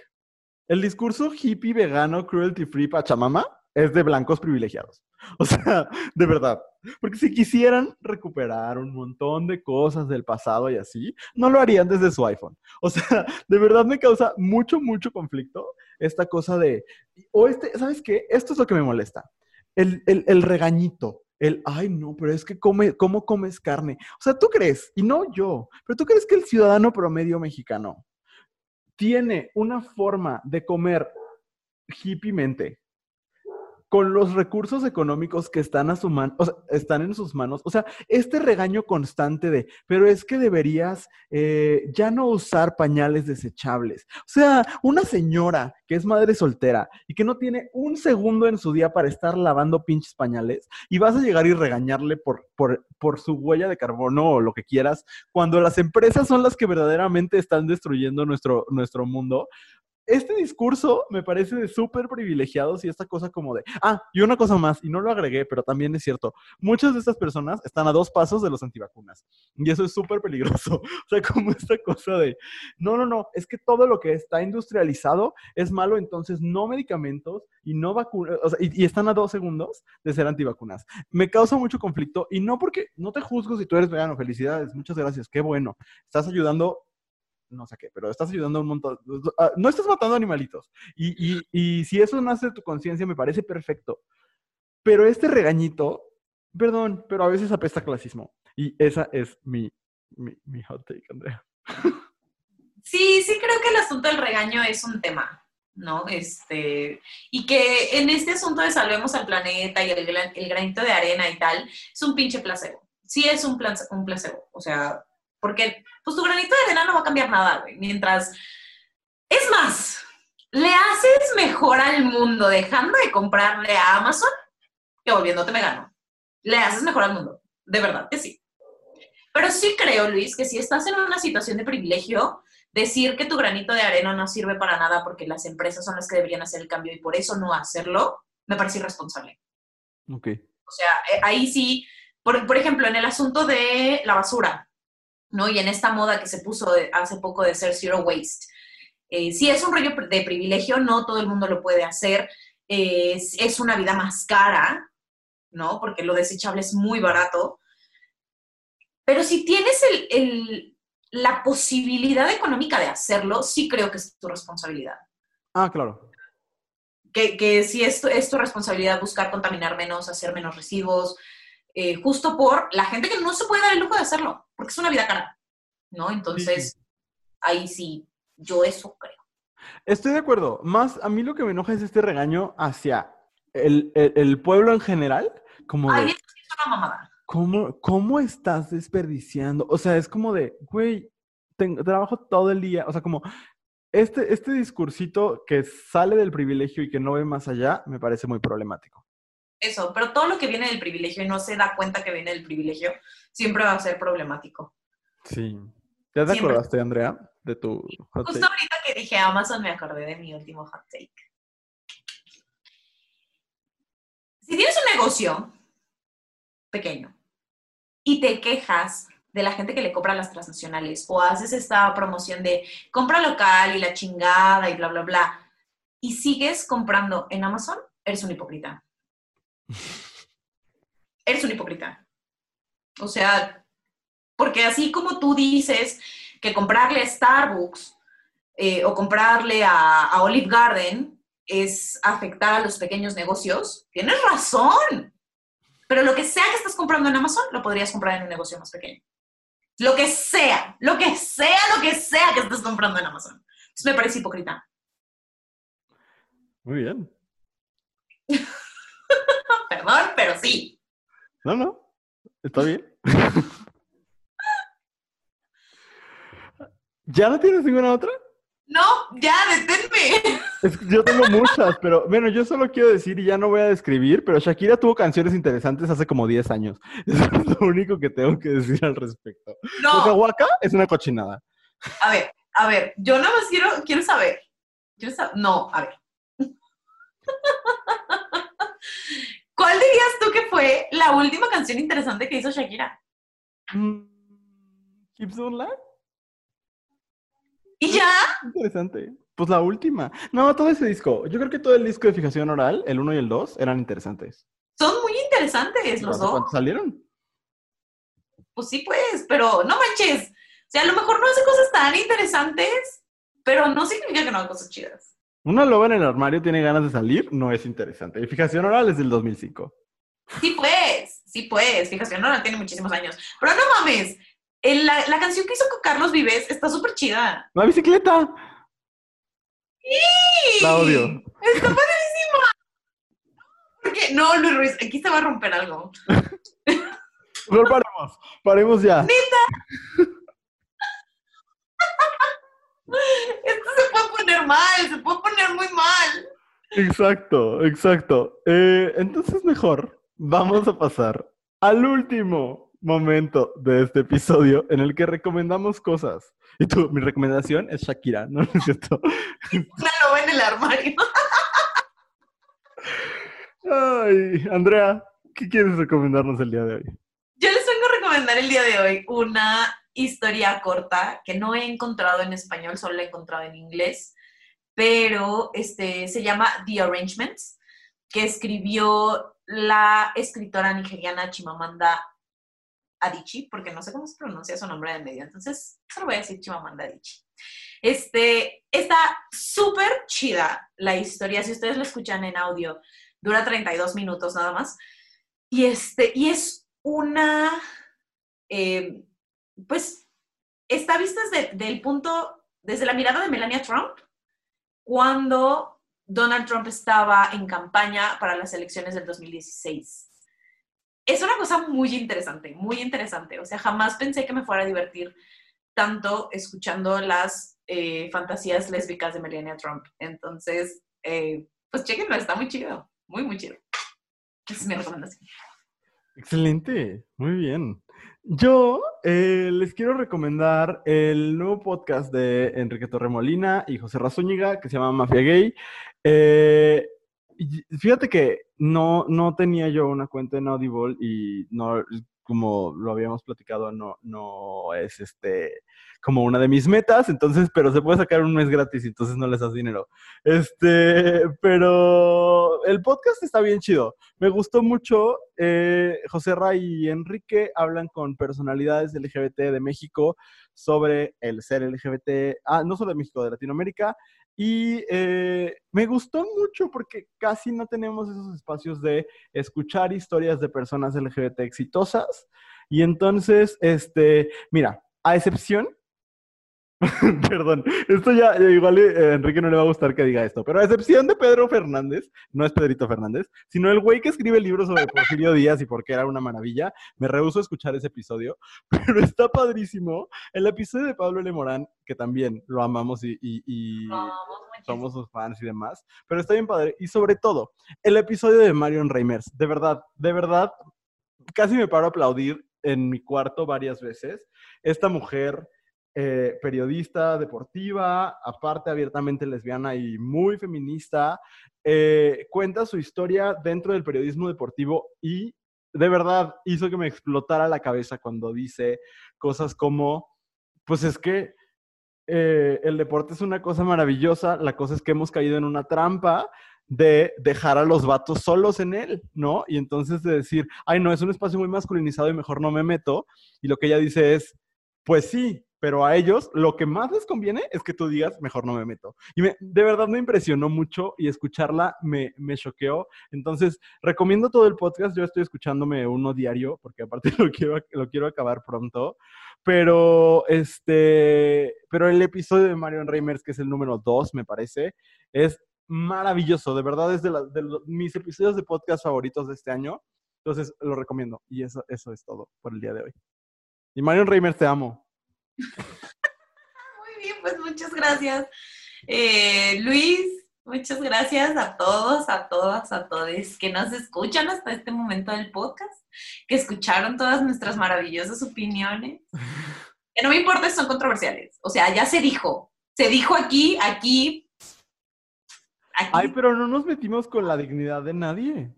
El discurso hippie, vegano, cruelty free, pachamama es de blancos privilegiados. O sea, de verdad. Porque si quisieran recuperar un montón de cosas del pasado y así, no lo harían desde su iPhone. O sea, de verdad me causa mucho, mucho conflicto esta cosa de, o este, ¿sabes qué? Esto es lo que me molesta. El regañito, el, ay, no, pero es que come, ¿cómo comes carne? O sea, tú crees, y no yo, pero tú crees que el ciudadano promedio mexicano tiene una forma de comer hippiemente con los recursos económicos que están a su mano, o sea, están en sus manos. O sea, este regaño constante de, pero es que deberías eh, ya no usar pañales desechables. O sea, una señora que es madre soltera y que no tiene un segundo en su día para estar lavando pinches pañales y vas a llegar y regañarle por, por, por su huella de carbono o lo que quieras, cuando las empresas son las que verdaderamente están destruyendo nuestro, nuestro mundo este discurso me parece de súper privilegiados y esta cosa como de, ah, y una cosa más, y no lo agregué, pero también es cierto, muchas de estas personas están a dos pasos de los antivacunas y eso es súper peligroso. O sea, como esta cosa de, no, no, no, es que todo lo que está industrializado es malo, entonces no medicamentos y no vacunas, o sea, y, y están a dos segundos de ser antivacunas. Me causa mucho conflicto y no porque, no te juzgo si tú eres vegano, felicidades, muchas gracias, qué bueno, estás ayudando no sé qué, pero estás ayudando un montón. Uh, no estás matando animalitos. Y, y, y si eso nace de tu conciencia, me parece perfecto. Pero este regañito, perdón, pero a veces apesta clasismo. Y esa es mi, mi, mi hot take, Andrea. Sí, sí creo que el asunto del regaño es un tema, ¿no? Este, y que en este asunto de salvemos al planeta y el, gran- el granito de arena y tal, es un pinche placebo. Sí es un, place- un placebo, o sea, porque pues tu granito de arena no va a cambiar nada, güey, mientras... Es más, le haces mejor al mundo dejando de comprarle a Amazon que volviéndote vegano. Le haces mejor al mundo, de verdad que sí. Pero sí creo, Luis, que si estás en una situación de privilegio, decir que tu granito de arena no sirve para nada porque las empresas son las que deberían hacer el cambio y por eso no hacerlo, me parece irresponsable. Ok. O sea, eh, ahí sí, por, por ejemplo, en el asunto de la basura, ¿no? Y en esta moda que se puso de- hace poco de ser zero waste. Eh, sí es un rollo de privilegio, no todo el mundo lo puede hacer, eh, es, es una vida más cara, ¿no? Porque lo desechable es muy barato. Pero si tienes el, el- la posibilidad económica de hacerlo, sí creo que es tu responsabilidad. Ah, claro. Que, que sí es tu, es tu responsabilidad buscar contaminar menos, hacer menos residuos, eh, justo por la gente que no se puede dar el lujo de hacerlo, porque es una vida cara, ¿no? Entonces, ahí sí, yo eso creo. Estoy de acuerdo. Más, a mí lo que me enoja es este regaño hacia el, el- el pueblo en general, como Ay, es una mamada. ¿cómo, ¿cómo estás desperdiciando? O sea, es como de, güey, tengo- trabajo todo el día, o sea, como este, este discursito que sale del privilegio y que no ve más allá, me parece muy problemático. Eso, pero todo lo que viene del privilegio y no se da cuenta que viene del privilegio, siempre va a ser problemático. Sí. ¿Ya te Siempre. acordaste, Andrea, de tu hot Justo take? ahorita que dije Amazon me acordé de mi último hot take. Si tienes un negocio pequeño y te quejas de la gente que le compra las transnacionales o haces esta promoción de compra local y la chingada y bla, bla, bla, y sigues comprando en Amazon, eres un hipócrita. Eres un hipócrita. O sea, porque así como tú dices que comprarle a Starbucks eh, o comprarle a, a Olive Garden es afectar a los pequeños negocios, tienes razón. Pero lo que sea que estás comprando en Amazon, lo podrías comprar en un negocio más pequeño. Lo que sea, lo que sea, lo que sea que estés comprando en Amazon. Entonces me parece hipócrita. Muy bien. Perdón, pero sí. No, no. Está bien. ¿Ya no tienes ninguna otra? No, ya, deténme. Es que yo tengo muchas, pero bueno, yo solo quiero decir y ya no voy a describir, pero Shakira tuvo canciones interesantes hace como 10 años. Eso es lo único que tengo que decir al respecto. No, Waka Waka es una cochinada. a ver, a ver, yo nada más quiero, quiero saber. Quiero saber. No, a ver. ¿Cuál dirías tú que fue la última canción interesante que hizo Shakira? Mm, on Live, ¿Y ya? interesante. Pues la última. No, todo ese disco. Yo creo que todo el disco de fijación oral, el 1 y el 2, eran interesantes. Son muy interesantes los ¿Hace dos. salieron? Pues sí, pues, pero no manches. O sea, a lo mejor no hace cosas tan interesantes, pero no significa que no haga cosas chidas. Una loba en el armario tiene ganas de salir, no es interesante. Y fijación oral es del 2005. Sí, pues, sí, pues. Fijación, no, tiene muchísimos años. Pero no mames. el- la, la canción que hizo con Carlos Vives está súper chida. ¡La bicicleta! ¡Sí! La odio. Está padrísima. Porque, no, Luis Ruiz, aquí se va a romper algo. Mejor paremos, paremos ya. Se puede poner mal, se puede poner muy mal. Exacto, exacto. Eh, entonces mejor, vamos a pasar al último momento de este episodio en el que recomendamos cosas. Y tú, mi recomendación es Shakira, ¿no? ¿No es cierto? Una loba en el armario. Ay, Andrea, ¿qué quieres recomendarnos el día de hoy? Yo les vengo a recomendar el día de hoy una historia corta que no he encontrado en español, solo la he encontrado en inglés, pero este, se llama The Arrangements, que escribió la escritora nigeriana Chimamanda Adichie, porque no sé cómo se pronuncia su nombre de medio, entonces solo voy a decir Chimamanda Adichie. Este, está súper chida la historia, si ustedes lo escuchan en audio, dura 32 minutos nada más, y, este, y es una, eh, pues, está vista desde del punto, desde la mirada de Melania Trump, cuando Donald Trump estaba en campaña para las elecciones del 2016. Es una cosa muy interesante, muy interesante. O sea, jamás pensé que me fuera a divertir tanto escuchando las eh, fantasías lésbicas de Melania Trump. Entonces, eh, pues chequenlo, está muy chido, muy, muy chido. Esa. Excelente, muy bien. Yo eh, les quiero recomendar el nuevo podcast de Enrique Torremolina y José Razúñiga que se llama Mafia Gay. Eh, fíjate que no, no tenía yo una cuenta en Audible y no, como lo habíamos platicado, no, no es este como una de mis metas, entonces, pero se puede sacar un mes gratis, entonces no les das dinero. Este, pero el podcast está bien chido. Me gustó mucho. Eh, José Ray y Enrique hablan con personalidades LGBT de México sobre el ser LGBT, ah, no solo de México, de Latinoamérica. Y eh, me gustó mucho porque casi no tenemos esos espacios de escuchar historias de personas LGBT exitosas. Y entonces, este, mira, a excepción Perdón, esto ya, ya igual eh, a Enrique no le va a gustar que diga esto, pero a excepción de Pedro Fernández, no es Pedrito Fernández, sino el güey que escribe libros sobre Porfirio Díaz y por qué era una maravilla, me rehuso a escuchar ese episodio, pero está padrísimo. El episodio de Pablo L. Morán, que también lo amamos y, somos sus fans y demás, pero está bien padre. Y sobre todo, el episodio de Marion Reimers, de verdad, de verdad, casi me paro a aplaudir en mi cuarto varias veces. Esta mujer, eh, periodista deportiva, aparte abiertamente lesbiana y muy feminista, eh, cuenta su historia dentro del periodismo deportivo y de verdad hizo que me explotara la cabeza cuando dice cosas como, pues es que eh, el deporte es una cosa maravillosa, la cosa es que hemos caído en una trampa de dejar a los vatos solos en él, ¿no? Y entonces de decir, ay, no, es un espacio muy masculinizado y mejor no me meto. Y lo que ella dice es, pues sí, pero a ellos lo que más les conviene es que tú digas, mejor no me meto. Y de verdad me impresionó mucho y escucharla me, me choqueó. Entonces, recomiendo todo el podcast. Yo estoy escuchándome uno diario porque aparte lo quiero, lo quiero acabar pronto. Pero este, pero el episodio de Marion Reimers, que es el número 2, me parece, es maravilloso. De verdad es de, de mis episodios de podcast favoritos de este año. Entonces, lo recomiendo. Y eso, eso es todo por el día de hoy. Y Marion Reimers, te amo. Muy bien, pues muchas gracias. Eh, Luis, muchas gracias a todos, a todas, a todos que nos escuchan hasta este momento del podcast, que escucharon todas nuestras maravillosas opiniones. Que no me importa si son controversiales. O sea, ya se dijo. Se dijo aquí, aquí. Aquí. Ay, pero no nos metimos con la dignidad de nadie.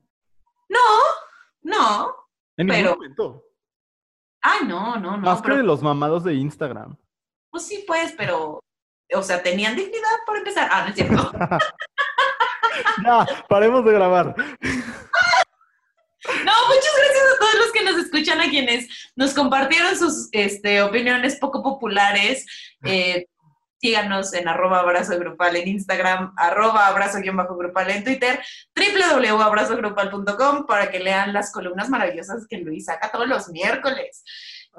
No. En Pero- ningún momento. Ay, no, no, no. Más que pero- de los mamados de Instagram. Pues sí, pues, pero. O sea, tenían dignidad por empezar. Ah, no es cierto. ya, paremos de grabar. No, muchas gracias a todos los que nos escuchan, a quienes nos compartieron sus este, opiniones poco populares. Eh, síganos en arroba abrazo grupal en Instagram, arroba abrazo guion bajo grupal en Twitter, www.abrazogrupal.com para que lean las columnas maravillosas que Luis saca todos los miércoles.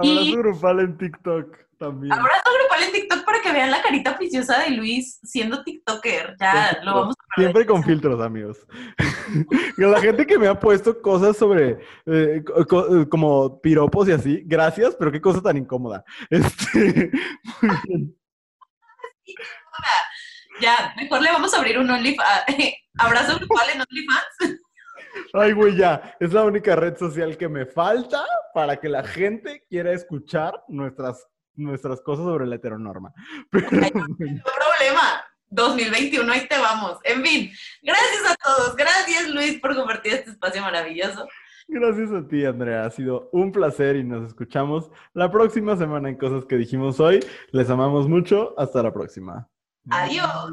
Y- Abrazo grupal en TikTok también. Abrazo grupal en TikTok para que vean la carita preciosa de Luis siendo TikToker. Ya lo vamos a perder. Siempre con filtros, amigos. La gente que me ha puesto cosas sobre, eh, co- eh, como piropos y así, gracias, pero qué cosa tan incómoda. Este, muy bien. Ya, mejor le vamos a abrir un OnlyFans. Abrazo grupal en OnlyFans. Ay, güey, ya. Es la única red social que me falta para que la gente quiera escuchar nuestras, nuestras cosas sobre la heteronorma. Pero, bueno. No problema. 2021, ahí te vamos. En fin, gracias a todos. Gracias, Luis, por compartir este espacio maravilloso. Gracias a ti, Andrea. Ha sido un placer y nos escuchamos la próxima semana en Cosas que dijimos hoy. Les amamos mucho. Hasta la próxima. Adiós.